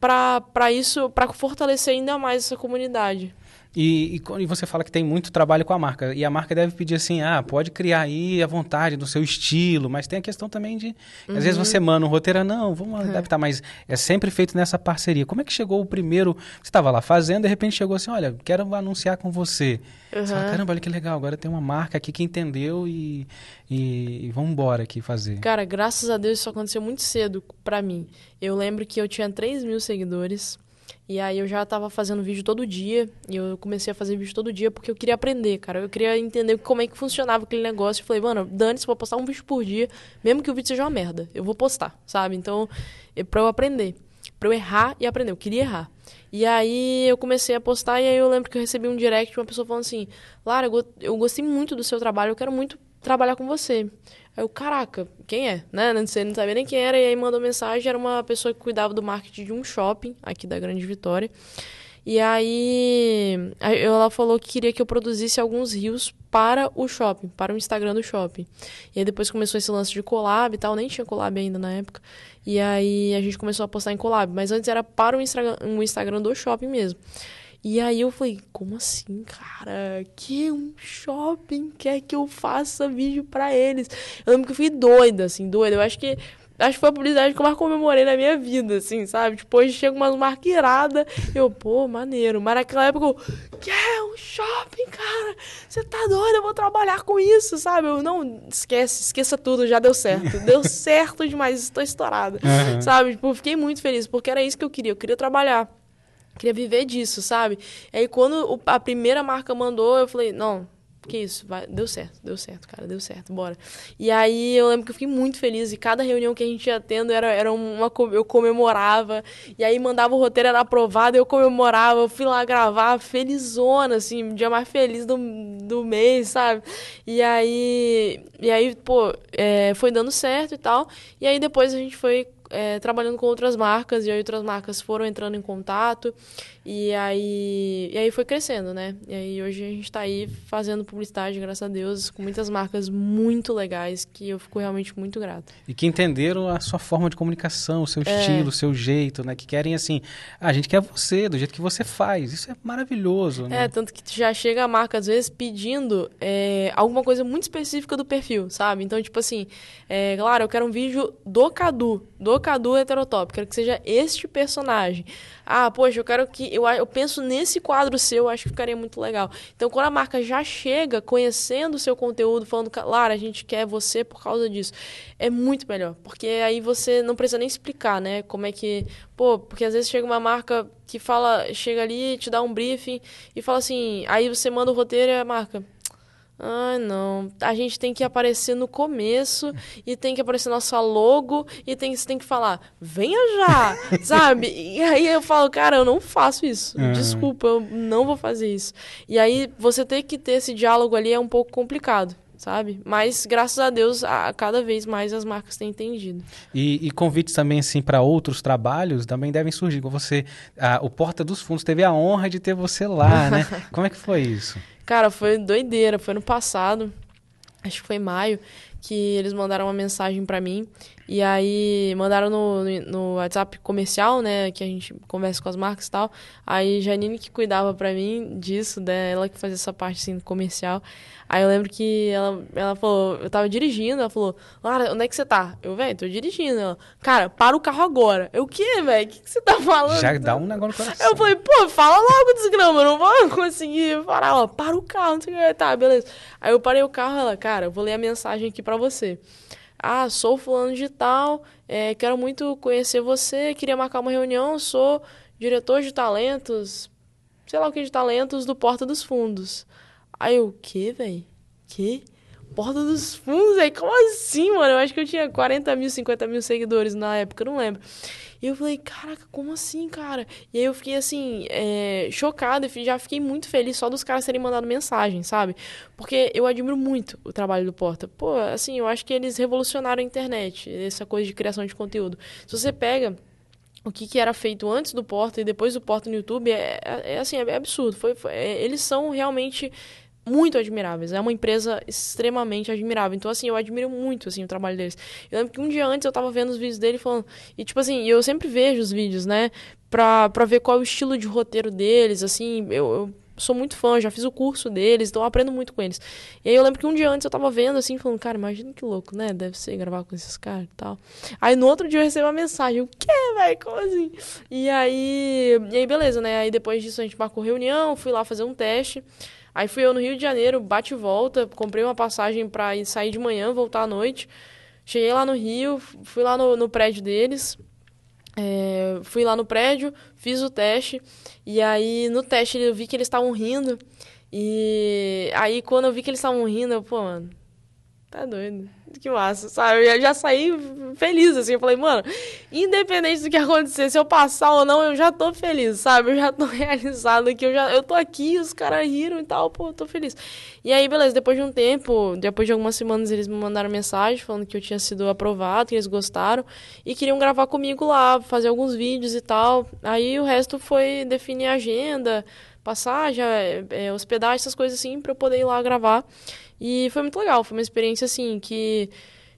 para isso, para fortalecer ainda mais essa comunidade. E, e, e, você fala que tem muito trabalho com a marca. E a marca deve pedir assim: ah, pode criar aí à vontade, no seu estilo, mas tem a questão também de. Uhum. Às vezes você uhum. manda um roteiro, não, vamos uhum. adaptar, mas é sempre feito nessa parceria. Como é que chegou o primeiro? Você estava lá fazendo, de repente chegou assim: olha, quero anunciar com você. Uhum. Você fala, caramba, olha que legal, agora tem uma marca aqui que entendeu e, e, e vamos embora aqui fazer. Cara, graças a Deus isso aconteceu muito cedo para mim. Eu lembro que eu tinha 3 mil seguidores. E aí eu já tava fazendo vídeo todo dia. E eu comecei a fazer vídeo todo dia porque eu queria aprender, cara. Eu queria entender como é que funcionava aquele negócio. Eu falei, mano, dane-se, vou postar um vídeo por dia, mesmo que o vídeo seja uma merda. Eu vou postar, sabe? Então, é pra eu aprender. Pra eu errar e aprender. Eu queria errar. E aí eu comecei a postar e aí eu lembro que eu recebi um direct de uma pessoa falando assim: Lara, eu gostei muito do seu trabalho, eu quero muito trabalhar com você. Aí eu, caraca, quem é? Né? Não, sei, não sabia nem quem era. E aí mandou mensagem, era uma pessoa que cuidava do marketing de um shopping aqui da Grande Vitória. E aí ela falou que queria que eu produzisse alguns rios para o shopping, para o Instagram do shopping. E aí depois começou esse lance de collab e tal, nem tinha collab ainda na época. E aí a gente começou a postar em collab, mas antes era para o Instagram, o Instagram do shopping mesmo. E aí eu falei, como assim, cara? Que um shopping quer que eu faça vídeo para eles? Eu lembro que eu fui doida, assim, doida. Eu acho que acho que foi a publicidade que eu mais comemorei na minha vida, assim, sabe? Depois tipo, chega umas marcas iradas, eu, pô, maneiro. Mas naquela época eu, que é um shopping, cara? Você tá doido? Eu vou trabalhar com isso, sabe? Eu, não, esquece, esqueça tudo, já deu certo. Deu certo demais, estou estourada, uhum. sabe? Tipo, fiquei muito feliz, porque era isso que eu queria, eu queria trabalhar. Queria viver disso, sabe? E aí quando a primeira marca mandou, eu falei, não, que isso, vai, deu certo, deu certo, cara, deu certo, bora. E aí eu lembro que eu fiquei muito feliz e cada reunião que a gente ia tendo era, era uma, eu comemorava, e aí mandava o roteiro, era aprovado, eu comemorava, eu fui lá gravar, felizona, assim, dia mais feliz do, do mês, sabe? E aí, e aí, pô, é, foi dando certo e tal, e aí depois a gente foi é, trabalhando com outras marcas, e aí outras marcas foram entrando em contato, e aí, e aí foi crescendo, né? E aí hoje a gente está aí fazendo publicidade, graças a Deus, com muitas marcas muito legais, que eu fico realmente muito grata. E que entenderam a sua forma de comunicação, o seu é. estilo, o seu jeito, né? Que querem assim, ah, a gente quer você, do jeito que você faz. Isso é maravilhoso, né? É, tanto que já chega a marca, às vezes, pedindo é, alguma coisa muito específica do perfil, sabe? Então, tipo assim, é, claro, eu quero um vídeo do Cadu, do Cadu heterotop, quero que seja este personagem. Ah, poxa, eu quero que. Eu, eu penso nesse quadro seu, acho que ficaria muito legal. Então, quando a marca já chega conhecendo o seu conteúdo, falando, Lara, a gente quer você por causa disso, é muito melhor. Porque aí você não precisa nem explicar, né? Como é que. Pô, porque às vezes chega uma marca que fala, chega ali, te dá um briefing e fala assim, aí você manda o roteiro e a marca. Ah, não. A gente tem que aparecer no começo e tem que aparecer nossa logo e tem, você tem que falar, venha já, sabe? E aí eu falo, cara, eu não faço isso. Uhum. Desculpa, eu não vou fazer isso. E aí você ter que ter esse diálogo ali é um pouco complicado sabe? Mas graças a Deus, a, cada vez mais as marcas têm entendido. E, e convites também assim para outros trabalhos também devem surgir. Com você, a, o Porta dos Fundos teve a honra de ter você lá, né? Como é que foi isso? Cara, foi doideira. Foi no passado, acho que foi em maio, que eles mandaram uma mensagem para mim. E aí mandaram no, no WhatsApp comercial, né? Que a gente conversa com as marcas e tal. Aí Janine que cuidava para mim disso, né, ela que fazia essa parte assim comercial. Aí eu lembro que ela, ela falou, eu tava dirigindo, ela falou, Lara, onde é que você tá? Eu, velho, tô dirigindo. Ela, cara, para o carro agora. Eu, o quê, velho? O que, que você tá falando? Já dá um negócio no coração. Eu falei, pô, fala logo, desgrama, eu não vou conseguir parar. Ela, para o carro, não sei o que. Tá, beleza. Aí eu parei o carro, ela, cara, eu vou ler a mensagem aqui pra você. Ah, sou fulano de tal, é, quero muito conhecer você, queria marcar uma reunião, sou diretor de talentos, sei lá o que de talentos do Porta dos Fundos. Aí o que, velho? Que? Porta dos Fundos, aí como assim, mano? Eu acho que eu tinha 40 mil, 50 mil seguidores na época, não lembro. E eu falei, caraca, como assim, cara? E aí eu fiquei assim, é, chocada já fiquei muito feliz só dos caras terem mandado mensagem, sabe? Porque eu admiro muito o trabalho do Porta. Pô, assim, eu acho que eles revolucionaram a internet, essa coisa de criação de conteúdo. Se você pega o que, que, era feito antes do Porta e depois do Porta no YouTube é, é, é assim, é absurdo. Foi, foi é, eles são realmente muito admiráveis. É uma empresa extremamente admirável. Então, assim, eu admiro muito, assim, o trabalho deles. Eu lembro que um dia antes eu tava vendo os vídeos dele falando... E, tipo assim, eu sempre vejo os vídeos, né? Pra, pra ver qual é o estilo de roteiro deles, assim. Eu, eu sou muito fã, já fiz o curso deles, então eu aprendo muito com eles. E aí eu lembro que um dia antes eu tava vendo, assim, falando... Cara, imagina que louco, né? Deve ser gravar com esses caras e tal. Aí, no outro dia eu recebi uma mensagem. O quê, velho? Como assim? E aí... E aí, beleza, né? Aí, depois disso, a gente marcou reunião, fui lá fazer um teste... Aí fui eu no Rio de Janeiro, bate e volta, comprei uma passagem para ir sair de manhã, voltar à noite. Cheguei lá no Rio, fui lá no, no prédio deles, é, fui lá no prédio, fiz o teste, e aí no teste eu vi que eles estavam rindo. E aí quando eu vi que eles estavam rindo, eu, pô, mano, tá doido que massa, sabe? Eu já saí feliz, assim. Eu falei, mano, independente do que acontecer, se eu passar ou não, eu já tô feliz, sabe? Eu já tô realizado que eu já eu tô aqui, os caras riram e tal, pô, eu tô feliz. E aí, beleza, depois de um tempo, depois de algumas semanas, eles me mandaram mensagem falando que eu tinha sido aprovado, que eles gostaram e queriam gravar comigo lá, fazer alguns vídeos e tal. Aí o resto foi definir a agenda, passagem, é, é, hospedagem, essas coisas assim, pra eu poder ir lá gravar. E foi muito legal, foi uma experiência assim que.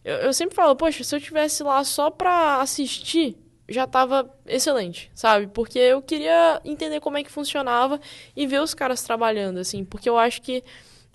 Eu, eu sempre falo, poxa, se eu tivesse lá só pra assistir, já tava excelente, sabe? Porque eu queria entender como é que funcionava e ver os caras trabalhando, assim, porque eu acho que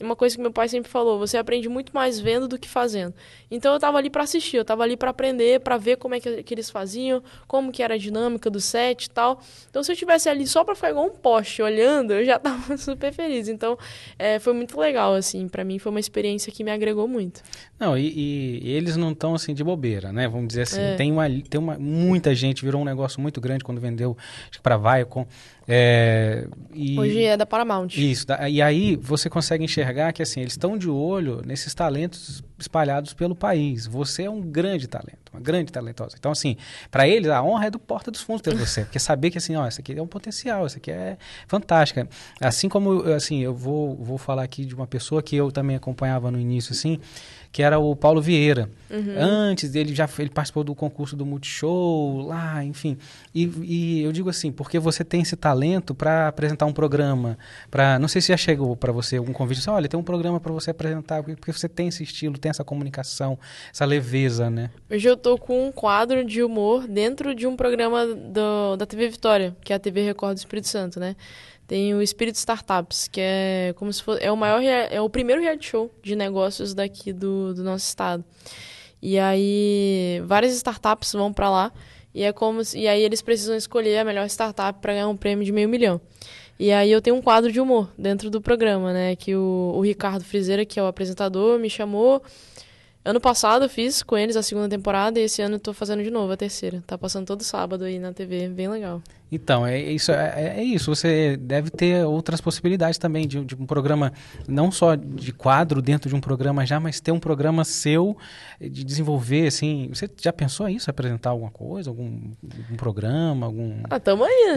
uma coisa que meu pai sempre falou, você aprende muito mais vendo do que fazendo. Então eu tava ali para assistir, eu tava ali para aprender, para ver como é que, que, eles faziam, como que era a dinâmica do set e tal. Então se eu tivesse ali só para ficar igual um poste olhando, eu já tava super feliz. Então é, foi muito legal, assim, para mim foi uma experiência que me agregou muito. Não, e, e eles não estão assim de bobeira, né? Vamos dizer assim, é. tem uma, tem uma muita gente virou um negócio muito grande quando vendeu para Viacom. É, e, Hoje é da Paramount. Isso. E aí você consegue enxergar que assim eles estão de olho nesses talentos espalhados pelo país. Você é um grande talento, uma grande talentosa. Então, assim, para eles, a honra é do Porta dos Fundos ter você. Porque saber que, assim, ó, isso aqui é um potencial, isso aqui é fantástica. Assim como, assim, eu vou, vou falar aqui de uma pessoa que eu também acompanhava no início, assim, que era o Paulo Vieira. Uhum. Antes dele já ele participou do concurso do Multishow, lá, enfim. E, e eu digo assim, porque você tem esse talento para apresentar um programa, para não sei se já chegou para você algum convite, assim, olha, tem um programa para você apresentar, porque você tem esse estilo, tem essa comunicação, essa leveza, né? Hoje eu tô com um quadro de humor dentro de um programa do, da TV Vitória, que é a TV Record do Espírito Santo, né? Tem o Espírito Startups, que é como se fosse, é o maior é o primeiro reality show de negócios daqui do, do nosso estado. E aí várias startups vão para lá e é como se, e aí eles precisam escolher a melhor startup para ganhar um prêmio de meio milhão. E aí eu tenho um quadro de humor dentro do programa, né, que o, o Ricardo Frizeira, que é o apresentador, me chamou Ano passado eu fiz com eles a segunda temporada e esse ano eu tô fazendo de novo a terceira. Tá passando todo sábado aí na TV, bem legal. Então, é isso, é, é isso. Você deve ter outras possibilidades também de, de, um programa, não só de quadro dentro de um programa já, mas ter um programa seu de desenvolver, assim. Você já pensou isso? Apresentar alguma coisa? Algum, algum programa? Algum... Ah, tamo aí.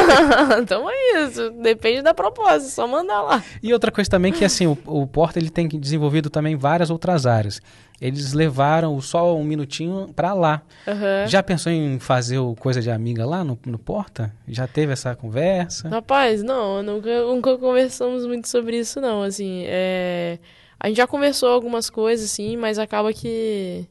tamo aí. Isso depende da proposta, só mandar lá. E outra coisa também que, assim, o, o Porta ele tem desenvolvido também várias outras áreas eles levaram só um minutinho para lá. Uhum. Já pensou em fazer o Coisa de Amiga lá no, no Porta? Já teve essa conversa? Rapaz, não, nunca, nunca conversamos muito sobre isso, não. Assim, é... a gente já conversou algumas coisas, assim, mas acaba que.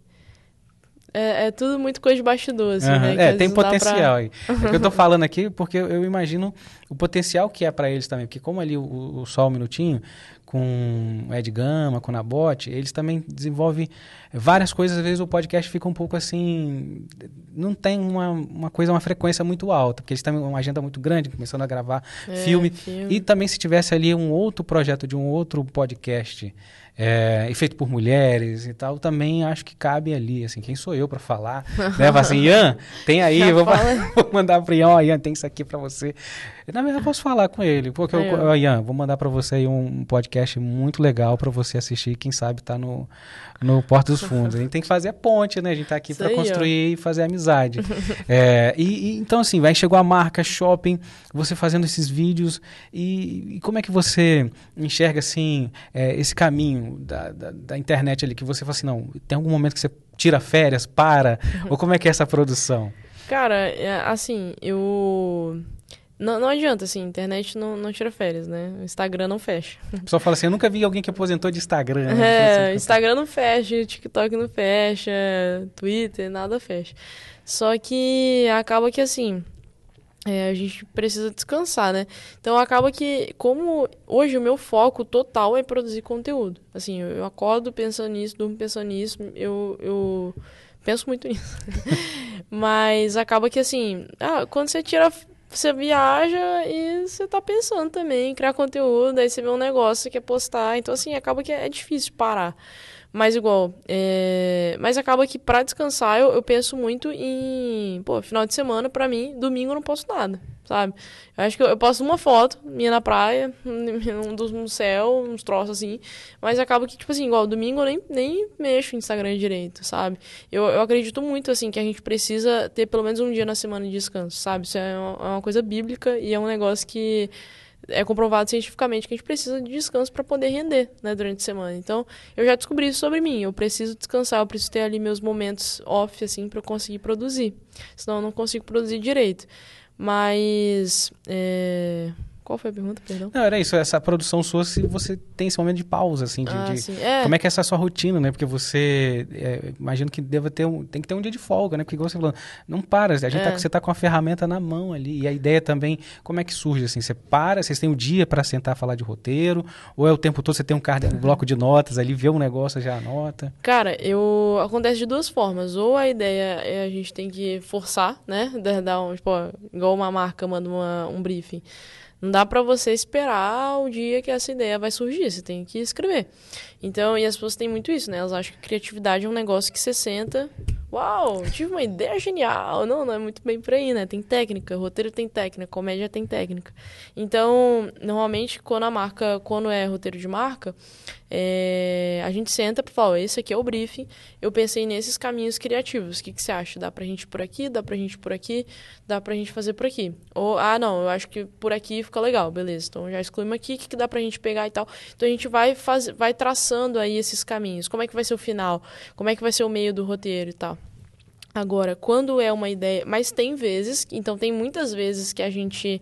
É, é tudo muito coisa de bastidor, assim, uhum. né? é, tem potencial pra... aí. É que eu tô falando aqui porque eu, eu imagino o potencial que é para eles também. Porque como ali o, o Só um Minutinho, com Ed Gama, com Nabote, eles também desenvolvem várias coisas. Às vezes o podcast fica um pouco assim. Não tem uma, uma coisa, uma frequência muito alta, porque eles têm uma agenda muito grande, começando a gravar é, filme. filme. E também se tivesse ali um outro projeto de um outro podcast é, e feito por mulheres e tal, também acho que cabe ali, assim, quem sou eu para falar? né? assim, Ian, tem aí, vou, vou, mandar pro Ian, ó, Ian, tem isso aqui para você. Na verdade, eu posso falar com ele, porque é, eu, eu, Ian, vou mandar para você aí um podcast muito legal para você assistir, quem sabe tá no, no Porto dos Fundos. A gente tem que fazer a ponte, né? A gente tá aqui para construir e fazer amizade. é, e, e, então, assim, vai chegou a marca shopping, você fazendo esses vídeos e, e como é que você enxerga, assim, é, esse caminho da, da, da, internet ali que você fala assim, não, tem algum momento que você tira férias, para? ou como é que é essa produção? Cara, é, assim, eu... Não, não adianta, assim, internet não, não tira férias, né? O Instagram não fecha. O pessoal fala assim, eu nunca vi alguém que aposentou de Instagram. Né? É, Instagram não fecha, TikTok não fecha, Twitter, nada fecha. Só que acaba que, assim, é, a gente precisa descansar, né? Então acaba que, como hoje o meu foco total é produzir conteúdo. Assim, eu, eu acordo pensando nisso, durmo pensando nisso, eu, eu penso muito nisso. Mas acaba que assim, ah, quando você tira. Você viaja e você tá pensando também em criar conteúdo, aí você vê um negócio que quer postar. Então, assim, acaba que é difícil parar. Mas igual, é... mas acaba que para descansar eu, eu, penso muito em, pô, final de semana para mim, domingo eu não posso nada, sabe? Eu acho que eu, eu posto uma foto minha na praia, um dos no céu, uns troços assim, mas acaba que tipo assim, igual domingo eu nem, nem mexo no Instagram direito, sabe? Eu, eu acredito muito assim que a gente precisa ter pelo menos um dia na semana de descanso, sabe? Isso é uma, é uma coisa bíblica e é um negócio que é comprovado cientificamente que a gente precisa de descanso para poder render né, durante a semana. Então, eu já descobri isso sobre mim. Eu preciso descansar, eu preciso ter ali meus momentos off, assim, para eu conseguir produzir. Senão, eu não consigo produzir direito. Mas. É... Qual foi a pergunta, perdão? Não, era isso, essa produção sua, se você tem esse momento de pausa, assim, de, ah, de é. como é que é essa sua rotina, né? Porque você, é, imagino que deva ter um, tem que ter um dia de folga, né? Porque igual você falou, não para, a gente tá é. tá, você tá com a ferramenta na mão ali, e a ideia também, como é que surge, assim, você para, vocês têm o um dia para sentar falar de roteiro, ou é o tempo todo você tem um, card, um bloco de notas ali, vê um negócio, já anota? Cara, eu, acontece de duas formas, ou a ideia é a gente tem que forçar, né? Dar um, tipo, igual uma marca manda uma, um briefing, não dá para você esperar o dia que essa ideia vai surgir, você tem que escrever. Então, e as pessoas têm muito isso, né? Elas acham que criatividade é um negócio que você senta, uau, tive uma ideia genial. Não, não é muito bem por aí, né? Tem técnica, roteiro tem técnica, comédia tem técnica. Então, normalmente, quando a marca, quando é roteiro de marca, é, a gente senta para falar, esse aqui é o briefing, eu pensei nesses caminhos criativos, o que, que você acha? Dá pra gente ir por aqui, dá pra gente ir por aqui, dá pra gente fazer por aqui. Ou, ah, não, eu acho que por aqui fica legal, beleza, então já excluímos aqui, o que, que dá pra gente pegar e tal. Então a gente vai, faz, vai traçando aí esses caminhos, como é que vai ser o final, como é que vai ser o meio do roteiro e tal. Agora, quando é uma ideia. Mas tem vezes, então tem muitas vezes que a gente.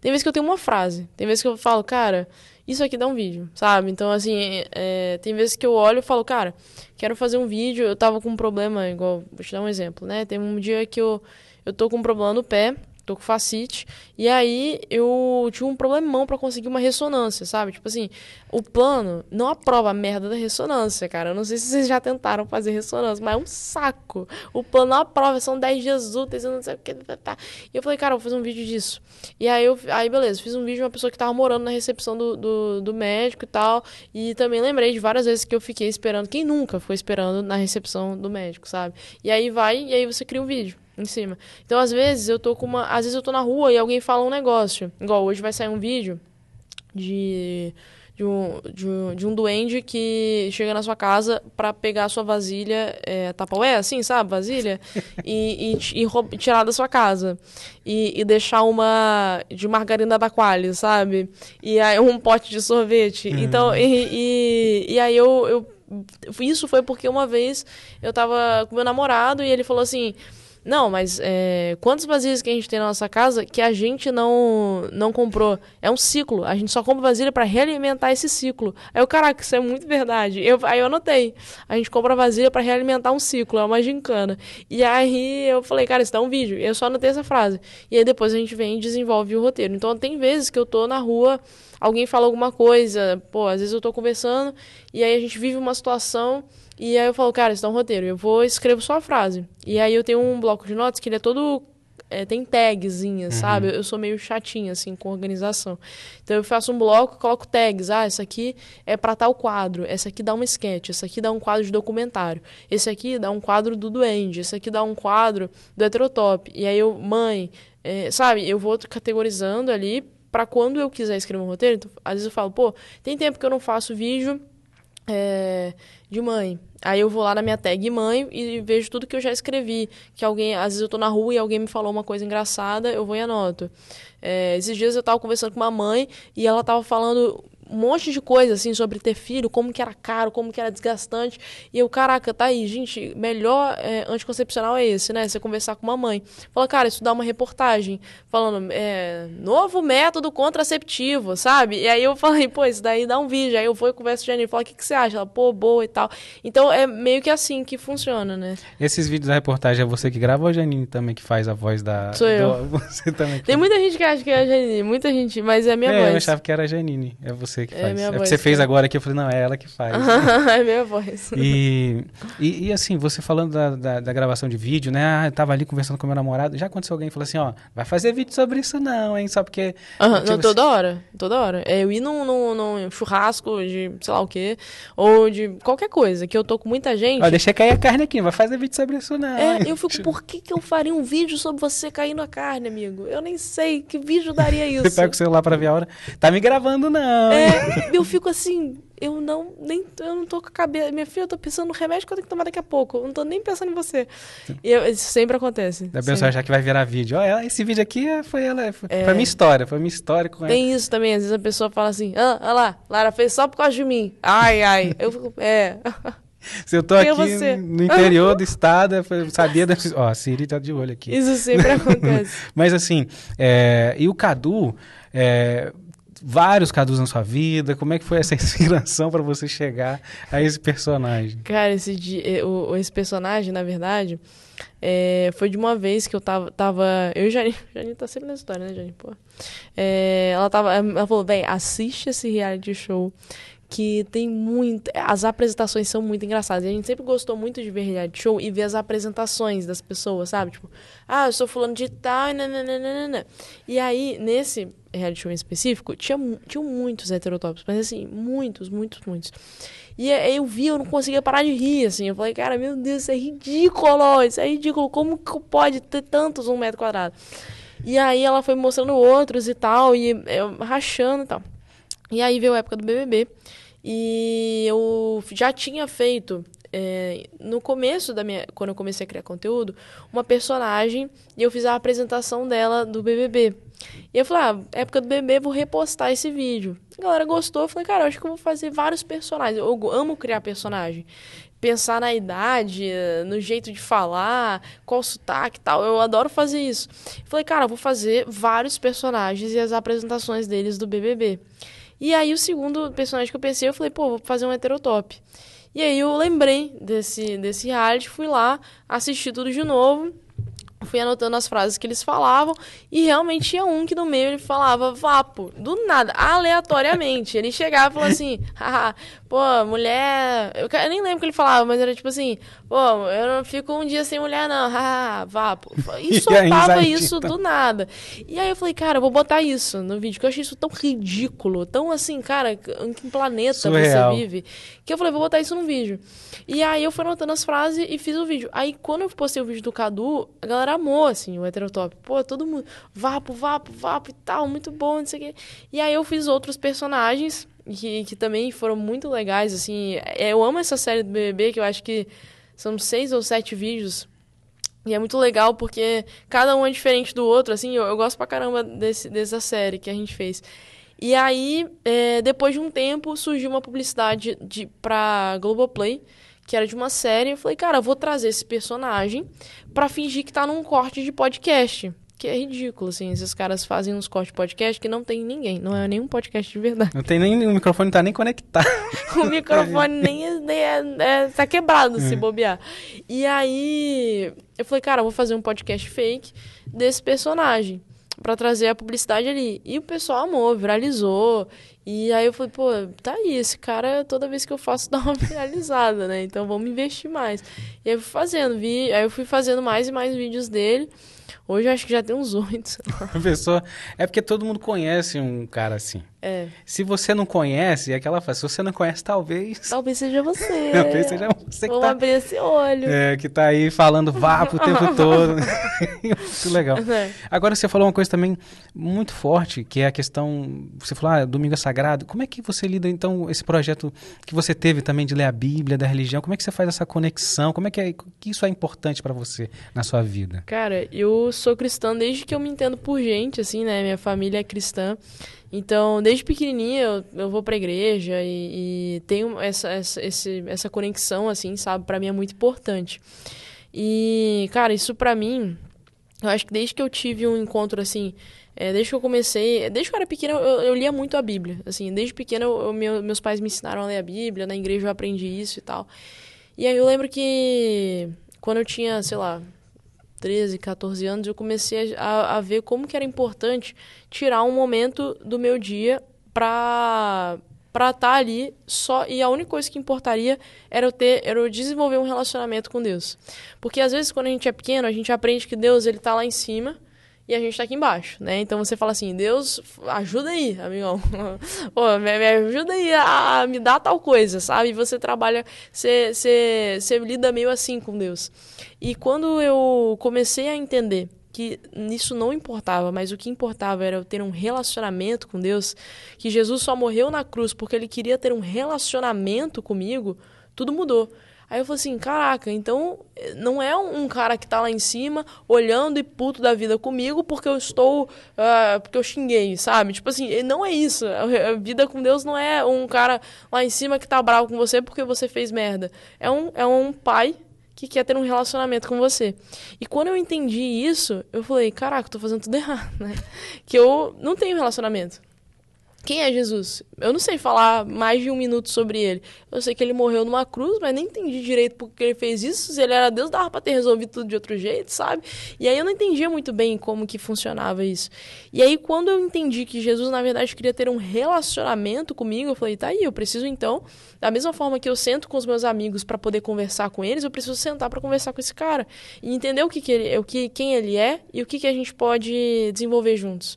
Tem vezes que eu tenho uma frase. Tem vezes que eu falo, cara, isso aqui dá um vídeo, sabe? Então, assim, é, tem vezes que eu olho e falo, cara, quero fazer um vídeo. Eu tava com um problema, igual. Vou te dar um exemplo, né? Tem um dia que eu, eu tô com um problema no pé tô com facite. E aí eu tinha um problemão para conseguir uma ressonância, sabe? Tipo assim, o plano não aprova a merda da ressonância, cara. Eu não sei se vocês já tentaram fazer ressonância, mas é um saco. O plano não aprova, são 10 dias úteis, eu não sei o que. Tá, tá. E eu falei, cara, eu vou fazer um vídeo disso. E aí eu aí beleza, fiz um vídeo de uma pessoa que tava morando na recepção do, do, do médico e tal. E também lembrei de várias vezes que eu fiquei esperando. Quem nunca foi esperando na recepção do médico, sabe? E aí vai, e aí você cria um vídeo em cima. Então, às vezes, eu tô com uma. Às vezes eu tô na rua e alguém fala um negócio. Igual hoje vai sair um vídeo de. De um, de, um, de um duende que chega na sua casa para pegar a sua vasilha, é, tapaué, assim, sabe? Vasilha, e, e, e, tirar da sua casa. E, e deixar uma de margarina da Qualis, sabe? E aí um pote de sorvete. Uhum. Então, e, e, e aí eu, eu. Isso foi porque uma vez eu tava com meu namorado e ele falou assim não, mas é, quantas vasilhas que a gente tem na nossa casa que a gente não não comprou? É um ciclo. A gente só compra vasilha para realimentar esse ciclo. Aí eu, caraca, isso é muito verdade. Eu, aí eu anotei. A gente compra vasilha para realimentar um ciclo. É uma gincana. E aí eu falei, cara, isso dá um vídeo. Eu só anotei essa frase. E aí depois a gente vem e desenvolve o roteiro. Então tem vezes que eu tô na rua, alguém fala alguma coisa. Pô, às vezes eu tô conversando e aí a gente vive uma situação e aí eu falo, cara, isso é um roteiro, eu vou escrevo só a frase. E aí eu tenho um bloco de notas que ele é todo é, tem tagzinhas, uhum. sabe? Eu sou meio chatinha, assim, com organização. Então eu faço um bloco, coloco tags. Ah, essa aqui é para tal quadro. Essa aqui dá um sketch. Essa aqui dá um quadro de documentário. Esse aqui dá um quadro do Duende. Esse aqui dá um quadro do Heterotop. E aí eu, mãe, é, sabe? Eu vou categorizando ali para quando eu quiser escrever um roteiro. Então, às vezes eu falo, pô, tem tempo que eu não faço vídeo é, de mãe. Aí eu vou lá na minha tag mãe e vejo tudo que eu já escrevi. Que alguém, às vezes eu tô na rua e alguém me falou uma coisa engraçada, eu vou e anoto. É, esses dias eu tava conversando com uma mãe e ela tava falando um monte de coisa, assim, sobre ter filho, como que era caro, como que era desgastante. E eu, caraca, tá aí, gente, melhor é, anticoncepcional é esse, né? Você conversar com uma mãe. Fala, cara, isso dá uma reportagem falando, é, novo método contraceptivo, sabe? E aí eu falei, pô, isso daí dá um vídeo. Aí eu vou e converso com a Janine, falo, o que, que você acha? Ela, pô, boa e tal. Então é meio que assim que funciona, né? Esses vídeos da reportagem é você que grava ou a Janine também que faz a voz da. Sou eu. Você também. Tem muita gente que acha que é a Janine, muita gente, mas é a minha é, voz. Eu achava que era a Janine, é você que é faz. Minha é voz, você fez é. agora aqui, eu falei, não, é ela que faz. é minha voz. E, e, e, assim, você falando da, da, da, gravação de vídeo, né? Ah, eu tava ali conversando com meu namorado. Já aconteceu alguém falou assim, ó, vai fazer vídeo sobre isso não, hein? Só porque... Uhum, tipo, não, toda hora, toda hora. É, eu ir num, num, num, churrasco de sei lá o quê, ou de qualquer coisa, que eu tô com muita gente... Ó, deixa cair a carne aqui, não vai fazer vídeo sobre isso não. É, eu fico, por que que eu faria um vídeo sobre você caindo a carne, amigo? Eu nem sei, que vídeo daria isso? Você pega o celular pra ver a hora, tá me gravando não. É, eu fico assim, eu não nem eu não tô com a cabeça. Minha filha, eu tô pensando no remédio que eu tenho que tomar daqui a pouco. Eu não tô nem pensando em você. E eu, isso sempre acontece. Da pessoa achar que vai virar vídeo. Olha, esse vídeo aqui foi ela. Foi, é. foi a minha história, foi a minha história com Tem ela. isso também, às vezes a pessoa fala assim, ah, olha lá, Lara fez só por causa de mim. Ai, ai. Eu fico, é. Se eu tô Quem é aqui é no interior do estado, eu sabia da. Ó, a Siri tá de olho aqui. Isso sempre acontece. Mas assim, é... e o Cadu. É vários Cadus na sua vida? Como é que foi essa inspiração para você chegar a esse personagem? Cara, esse, o, esse personagem, na verdade, é, foi de uma vez que eu tava. tava eu e Janine. Janine tá sempre na história, né, Janine? Pô. É, ela, tava, ela falou: bem, assiste esse reality show que tem muito. As apresentações são muito engraçadas. E a gente sempre gostou muito de ver reality show e ver as apresentações das pessoas, sabe? Tipo, ah, eu sou fulano de tal, e nananana. E aí, nesse reality show em específico, tinha, tinha muitos heterotópicos, mas assim, muitos, muitos, muitos. E aí eu vi, eu não conseguia parar de rir, assim. Eu falei, cara, meu Deus, isso é ridículo, isso é ridículo. Como que pode ter tantos um metro quadrado? E aí ela foi mostrando outros e tal, e eu rachando e tal. E aí veio a época do BBB. E eu já tinha feito é, no começo da minha. Quando eu comecei a criar conteúdo, uma personagem e eu fiz a apresentação dela do BBB. E eu falei, ah, época do BBB, vou repostar esse vídeo. A galera gostou, eu falei, cara, eu acho que eu vou fazer vários personagens. Eu amo criar personagem. Pensar na idade, no jeito de falar, qual sotaque e tal. Eu adoro fazer isso. Eu falei, cara, eu vou fazer vários personagens e as apresentações deles do BBB. E aí, o segundo personagem que eu pensei, eu falei, pô, vou fazer um heterotop. E aí eu lembrei desse, desse reality, fui lá, assisti tudo de novo fui anotando as frases que eles falavam e realmente tinha um que no meio ele falava vapo, do nada, aleatoriamente. Ele chegava e falava assim, pô, mulher. Eu, eu, nem lembro o que ele falava, mas era tipo assim, pô, eu não fico um dia sem mulher, não, vapo. E soltava isso do nada. E aí eu falei, cara, eu vou botar isso no vídeo, que eu achei isso tão ridículo, tão assim, cara, em que planeta Surreal. você vive? Que eu falei, vou botar isso no vídeo. E aí eu fui anotando as frases e fiz o vídeo. Aí quando eu postei o vídeo do Cadu, a galera amou, assim, o heterotop. Pô, todo mundo, vapo, vapo, vapo e tal, muito bom, não sei o quê. E aí eu fiz outros personagens que, que também foram muito legais, assim. É, eu amo essa série do BBB, que eu acho que são seis ou sete vídeos. E é muito legal porque cada um é diferente do outro, assim. Eu, eu gosto pra caramba desse, dessa série que a gente fez. E aí, é, depois de um tempo, surgiu uma publicidade de, pra Globoplay, que era de uma série. Eu falei, cara, eu vou trazer esse personagem para fingir que tá num corte de podcast. Que é ridículo, assim. Esses caras fazem uns cortes de podcast que não tem ninguém. Não é nenhum podcast de verdade. Não tem nem. O microfone tá nem conectado. o microfone nem, é, nem é, é, tá quebrado se é. bobear. E aí. Eu falei, cara, eu vou fazer um podcast fake desse personagem para trazer a publicidade ali. E o pessoal amou, viralizou. E aí eu falei, pô, tá aí, esse cara, toda vez que eu faço, dá uma viralizada, né? Então vamos investir mais. E aí eu fui fazendo, vi, aí eu fui fazendo mais e mais vídeos dele. Hoje eu acho que já tem uns oito. Pessoa, é porque todo mundo conhece um cara assim. É. Se você não conhece, é aquela fase. Se você não conhece, talvez. Talvez seja você. talvez seja você Vamos que tá, abrir esse olho. É, que tá aí falando vapo o tempo todo. muito legal. É. Agora você falou uma coisa também muito forte, que é a questão. Você falou, ah, domingo é sagrado. Como é que você lida, então, esse projeto que você teve também de ler a Bíblia, da religião? Como é que você faz essa conexão? Como é que, é, que isso é importante para você na sua vida? Cara, eu sou cristã desde que eu me entendo por gente, assim, né? Minha família é cristã. Então, desde pequenininha eu, eu vou pra igreja e, e tenho essa, essa, esse, essa conexão, assim, sabe? Pra mim é muito importante. E, cara, isso pra mim, eu acho que desde que eu tive um encontro, assim, é, desde que eu comecei, desde que eu era pequena, eu, eu lia muito a Bíblia. Assim, desde pequena, eu, eu, meu, meus pais me ensinaram a ler a Bíblia, na igreja eu aprendi isso e tal. E aí eu lembro que quando eu tinha, sei lá, 13, 14 anos, eu comecei a, a ver como que era importante tirar um momento do meu dia para para estar tá ali só e a única coisa que importaria era eu ter era eu desenvolver um relacionamento com Deus. Porque às vezes quando a gente é pequeno, a gente aprende que Deus ele tá lá em cima e a gente tá aqui embaixo, né? Então você fala assim, Deus, ajuda aí, amigão. Pô, me, me, ajuda aí a, a, me dar tal coisa, sabe? E você trabalha, você, você, lida meio assim com Deus. E quando eu comecei a entender que isso não importava, mas o que importava era eu ter um relacionamento com Deus, que Jesus só morreu na cruz porque ele queria ter um relacionamento comigo, tudo mudou. Aí eu falei assim, caraca, então eh, não é um, cara que tá lá em cima olhando e puto da vida comigo porque eu estou, uh, porque eu xinguei, sabe? Tipo assim, não é isso. A vida com Deus não é um cara lá em cima que tá bravo com você porque você fez merda. É um, é um pai que quer ter um relacionamento com você. E quando eu entendi isso, eu falei, caraca, eu tô fazendo tudo errado, né? Que eu não tenho relacionamento. Quem é Jesus? Eu não sei falar mais de um minuto sobre ele. Eu sei que ele morreu numa cruz, mas nem entendi direito porque ele fez isso. Se ele era Deus, dava pra ter resolvido tudo de outro jeito, sabe? E aí eu não entendia muito bem como que funcionava isso. E aí quando eu entendi que Jesus, na verdade, queria ter um relacionamento comigo, eu falei, tá aí, eu preciso então, da mesma forma que eu sento com os meus amigos para poder conversar com eles, eu preciso sentar para conversar com esse cara. E entender o que, que ele, o que, quem ele é e o que, que a gente pode desenvolver juntos.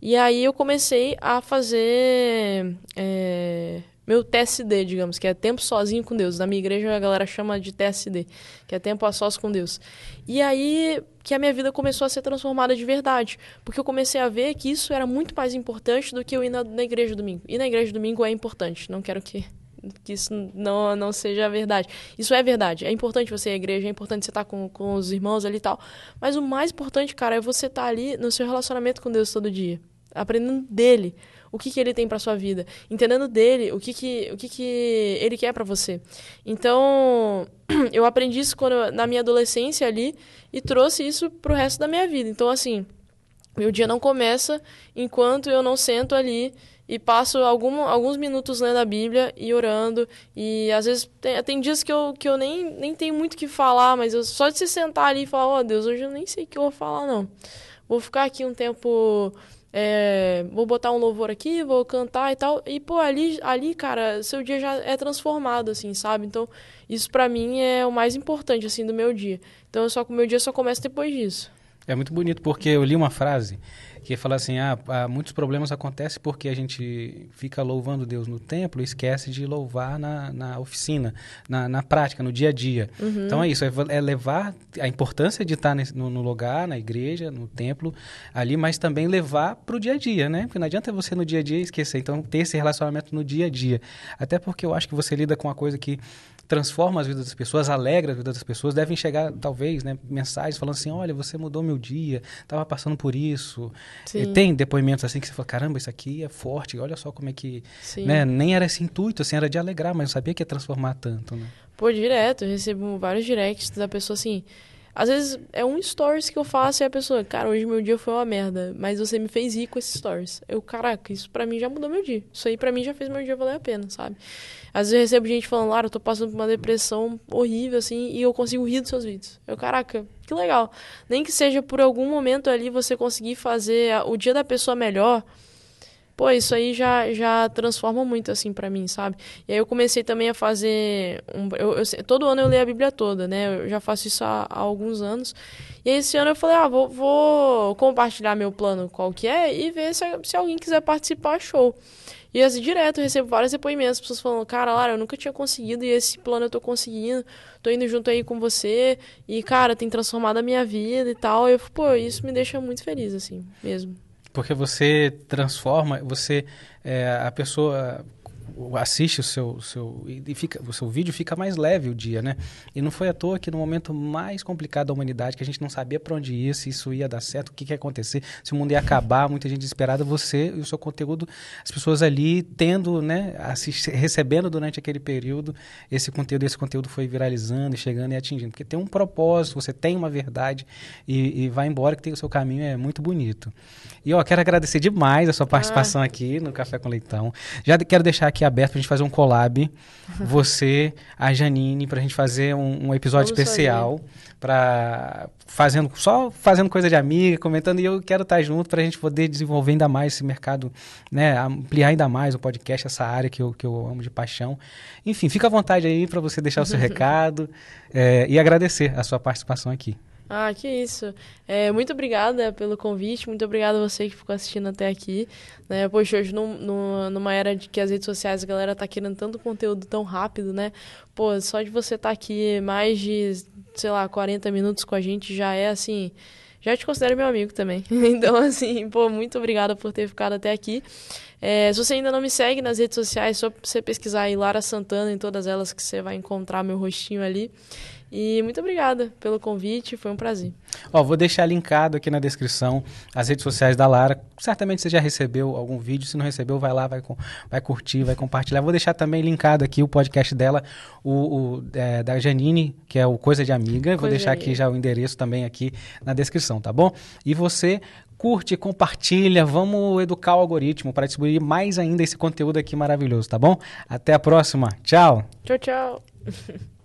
E aí eu comecei a fazer é, meu TSD, digamos, que é tempo sozinho com Deus. Na minha igreja a galera chama de TSD, que é tempo a sós com Deus. E aí que a minha vida começou a ser transformada de verdade, porque eu comecei a ver que isso era muito mais importante do que eu ir na, na igreja domingo. E na igreja domingo é importante, não quero que que isso não, não seja verdade. Isso é verdade. É importante você ir à igreja, é importante você estar com, com os irmãos ali e tal. Mas o mais importante, cara, é você estar ali no seu relacionamento com Deus todo dia. Aprendendo dele o que, que ele tem para sua vida, entendendo dele o que, que, o que, que ele quer para você. Então, eu aprendi isso quando, na minha adolescência ali e trouxe isso pro resto da minha vida. Então, assim, meu dia não começa enquanto eu não sento ali e passo algum, alguns minutos lendo a Bíblia e orando. E às vezes tem, tem dias que eu, que eu nem, nem tenho muito o que falar, mas eu, só de se sentar ali e falar: Ó oh, Deus, hoje eu nem sei o que eu vou falar, não. Vou ficar aqui um tempo. É, vou botar um louvor aqui, vou cantar e tal. E, pô, ali, ali, cara, seu dia já é transformado, assim, sabe? Então, isso para mim é o mais importante, assim, do meu dia. Então, só que o meu dia só começa depois disso. É muito bonito, porque eu li uma frase que fala assim, ah, muitos problemas acontecem porque a gente fica louvando Deus no templo e esquece de louvar na, na oficina, na, na prática, no dia a dia. Uhum. Então é isso, é, é, levar a importância de estar nesse, no, no, lugar, na igreja, no templo, ali, mas também levar para o dia a dia, né? Porque não adianta você no dia a dia esquecer, então ter esse relacionamento no dia a dia. Até porque eu acho que você lida com uma coisa que transforma as vidas das pessoas, alegra as vidas das pessoas, devem chegar, talvez, né, mensagens falando assim, olha, você mudou meu dia, estava passando por isso. tem depoimentos assim que você fala, caramba, isso aqui é forte, olha só como é que... Né, nem era esse intuito, assim, era de alegrar, mas não sabia que ia transformar tanto, né? Pô, direto, eu recebo vários directs da pessoa assim... Às vezes é um stories que eu faço e a pessoa, cara, hoje meu dia foi uma merda, mas você me fez rir com esses stories. Eu, caraca, isso pra mim já mudou meu dia. Isso aí pra mim já fez meu dia valer a pena, sabe? Às vezes eu recebo gente falando, Lara, eu tô passando por uma depressão horrível, assim, e eu consigo rir dos seus vídeos. Eu, caraca, que legal. Nem que seja por algum momento ali você conseguir fazer o dia da pessoa melhor pô, isso aí já, já transforma muito, assim, para mim, sabe? E aí eu comecei também a fazer. Um, eu, eu, todo ano eu leio a Bíblia toda, né? Eu já faço isso há, há alguns anos. E esse ano eu falei, ah, vou, vou compartilhar meu plano qual que é e ver se, se alguém quiser participar, show. E assim, direto eu recebo vários depoimentos, pessoas falando, cara, Lara, eu nunca tinha conseguido e esse plano eu tô conseguindo, tô indo junto aí com você e, cara, tem transformado a minha vida e tal. E eu, pô, isso me deixa muito feliz, assim, mesmo. Porque você transforma, você é, a pessoa assiste o seu, seu e fica, o seu vídeo fica mais leve o dia, né? E não foi à toa que no momento mais complicado da humanidade, que a gente não sabia para onde ir, se isso ia dar certo, o que, que ia acontecer, se o mundo ia acabar, muita gente desesperada, você e o seu conteúdo, as pessoas ali tendo, né, assist, recebendo durante aquele período esse conteúdo, esse conteúdo foi viralizando chegando e atingindo, porque tem um propósito, você tem uma verdade e, e vai embora que tem o seu caminho é muito bonito. E ó, quero agradecer demais a sua participação ah. aqui no Café com Leitão. Já quero deixar aqui aberto para a gente fazer um collab, você, a Janine, para a gente fazer um, um episódio Vamos especial, para fazendo só fazendo coisa de amiga, comentando e eu quero estar junto para a gente poder desenvolver ainda mais esse mercado, né, ampliar ainda mais o podcast, essa área que eu, que eu amo de paixão. Enfim, fica à vontade aí para você deixar o seu recado é, e agradecer a sua participação aqui. Ah, que isso. É, muito obrigada pelo convite, muito obrigada a você que ficou assistindo até aqui. Né? Poxa, hoje num, num, numa era de que as redes sociais a galera tá querendo tanto conteúdo tão rápido, né? Pô, só de você estar tá aqui mais de, sei lá, 40 minutos com a gente já é assim. Já te considero meu amigo também. Então, assim, pô, muito obrigada por ter ficado até aqui. É, se você ainda não me segue nas redes sociais, só você pesquisar aí Lara Santana em todas elas que você vai encontrar meu rostinho ali. E muito obrigada pelo convite, foi um prazer. Ó, vou deixar linkado aqui na descrição as redes sociais da Lara. Certamente você já recebeu algum vídeo, se não recebeu, vai lá, vai, vai curtir, vai compartilhar. Vou deixar também linkado aqui o podcast dela, o, o é, da Janine, que é o Coisa de Amiga. Coisa vou deixar aqui já o endereço também aqui na descrição, tá bom? E você curte, compartilha, vamos educar o algoritmo para distribuir mais ainda esse conteúdo aqui maravilhoso, tá bom? Até a próxima. Tchau. Tchau, tchau.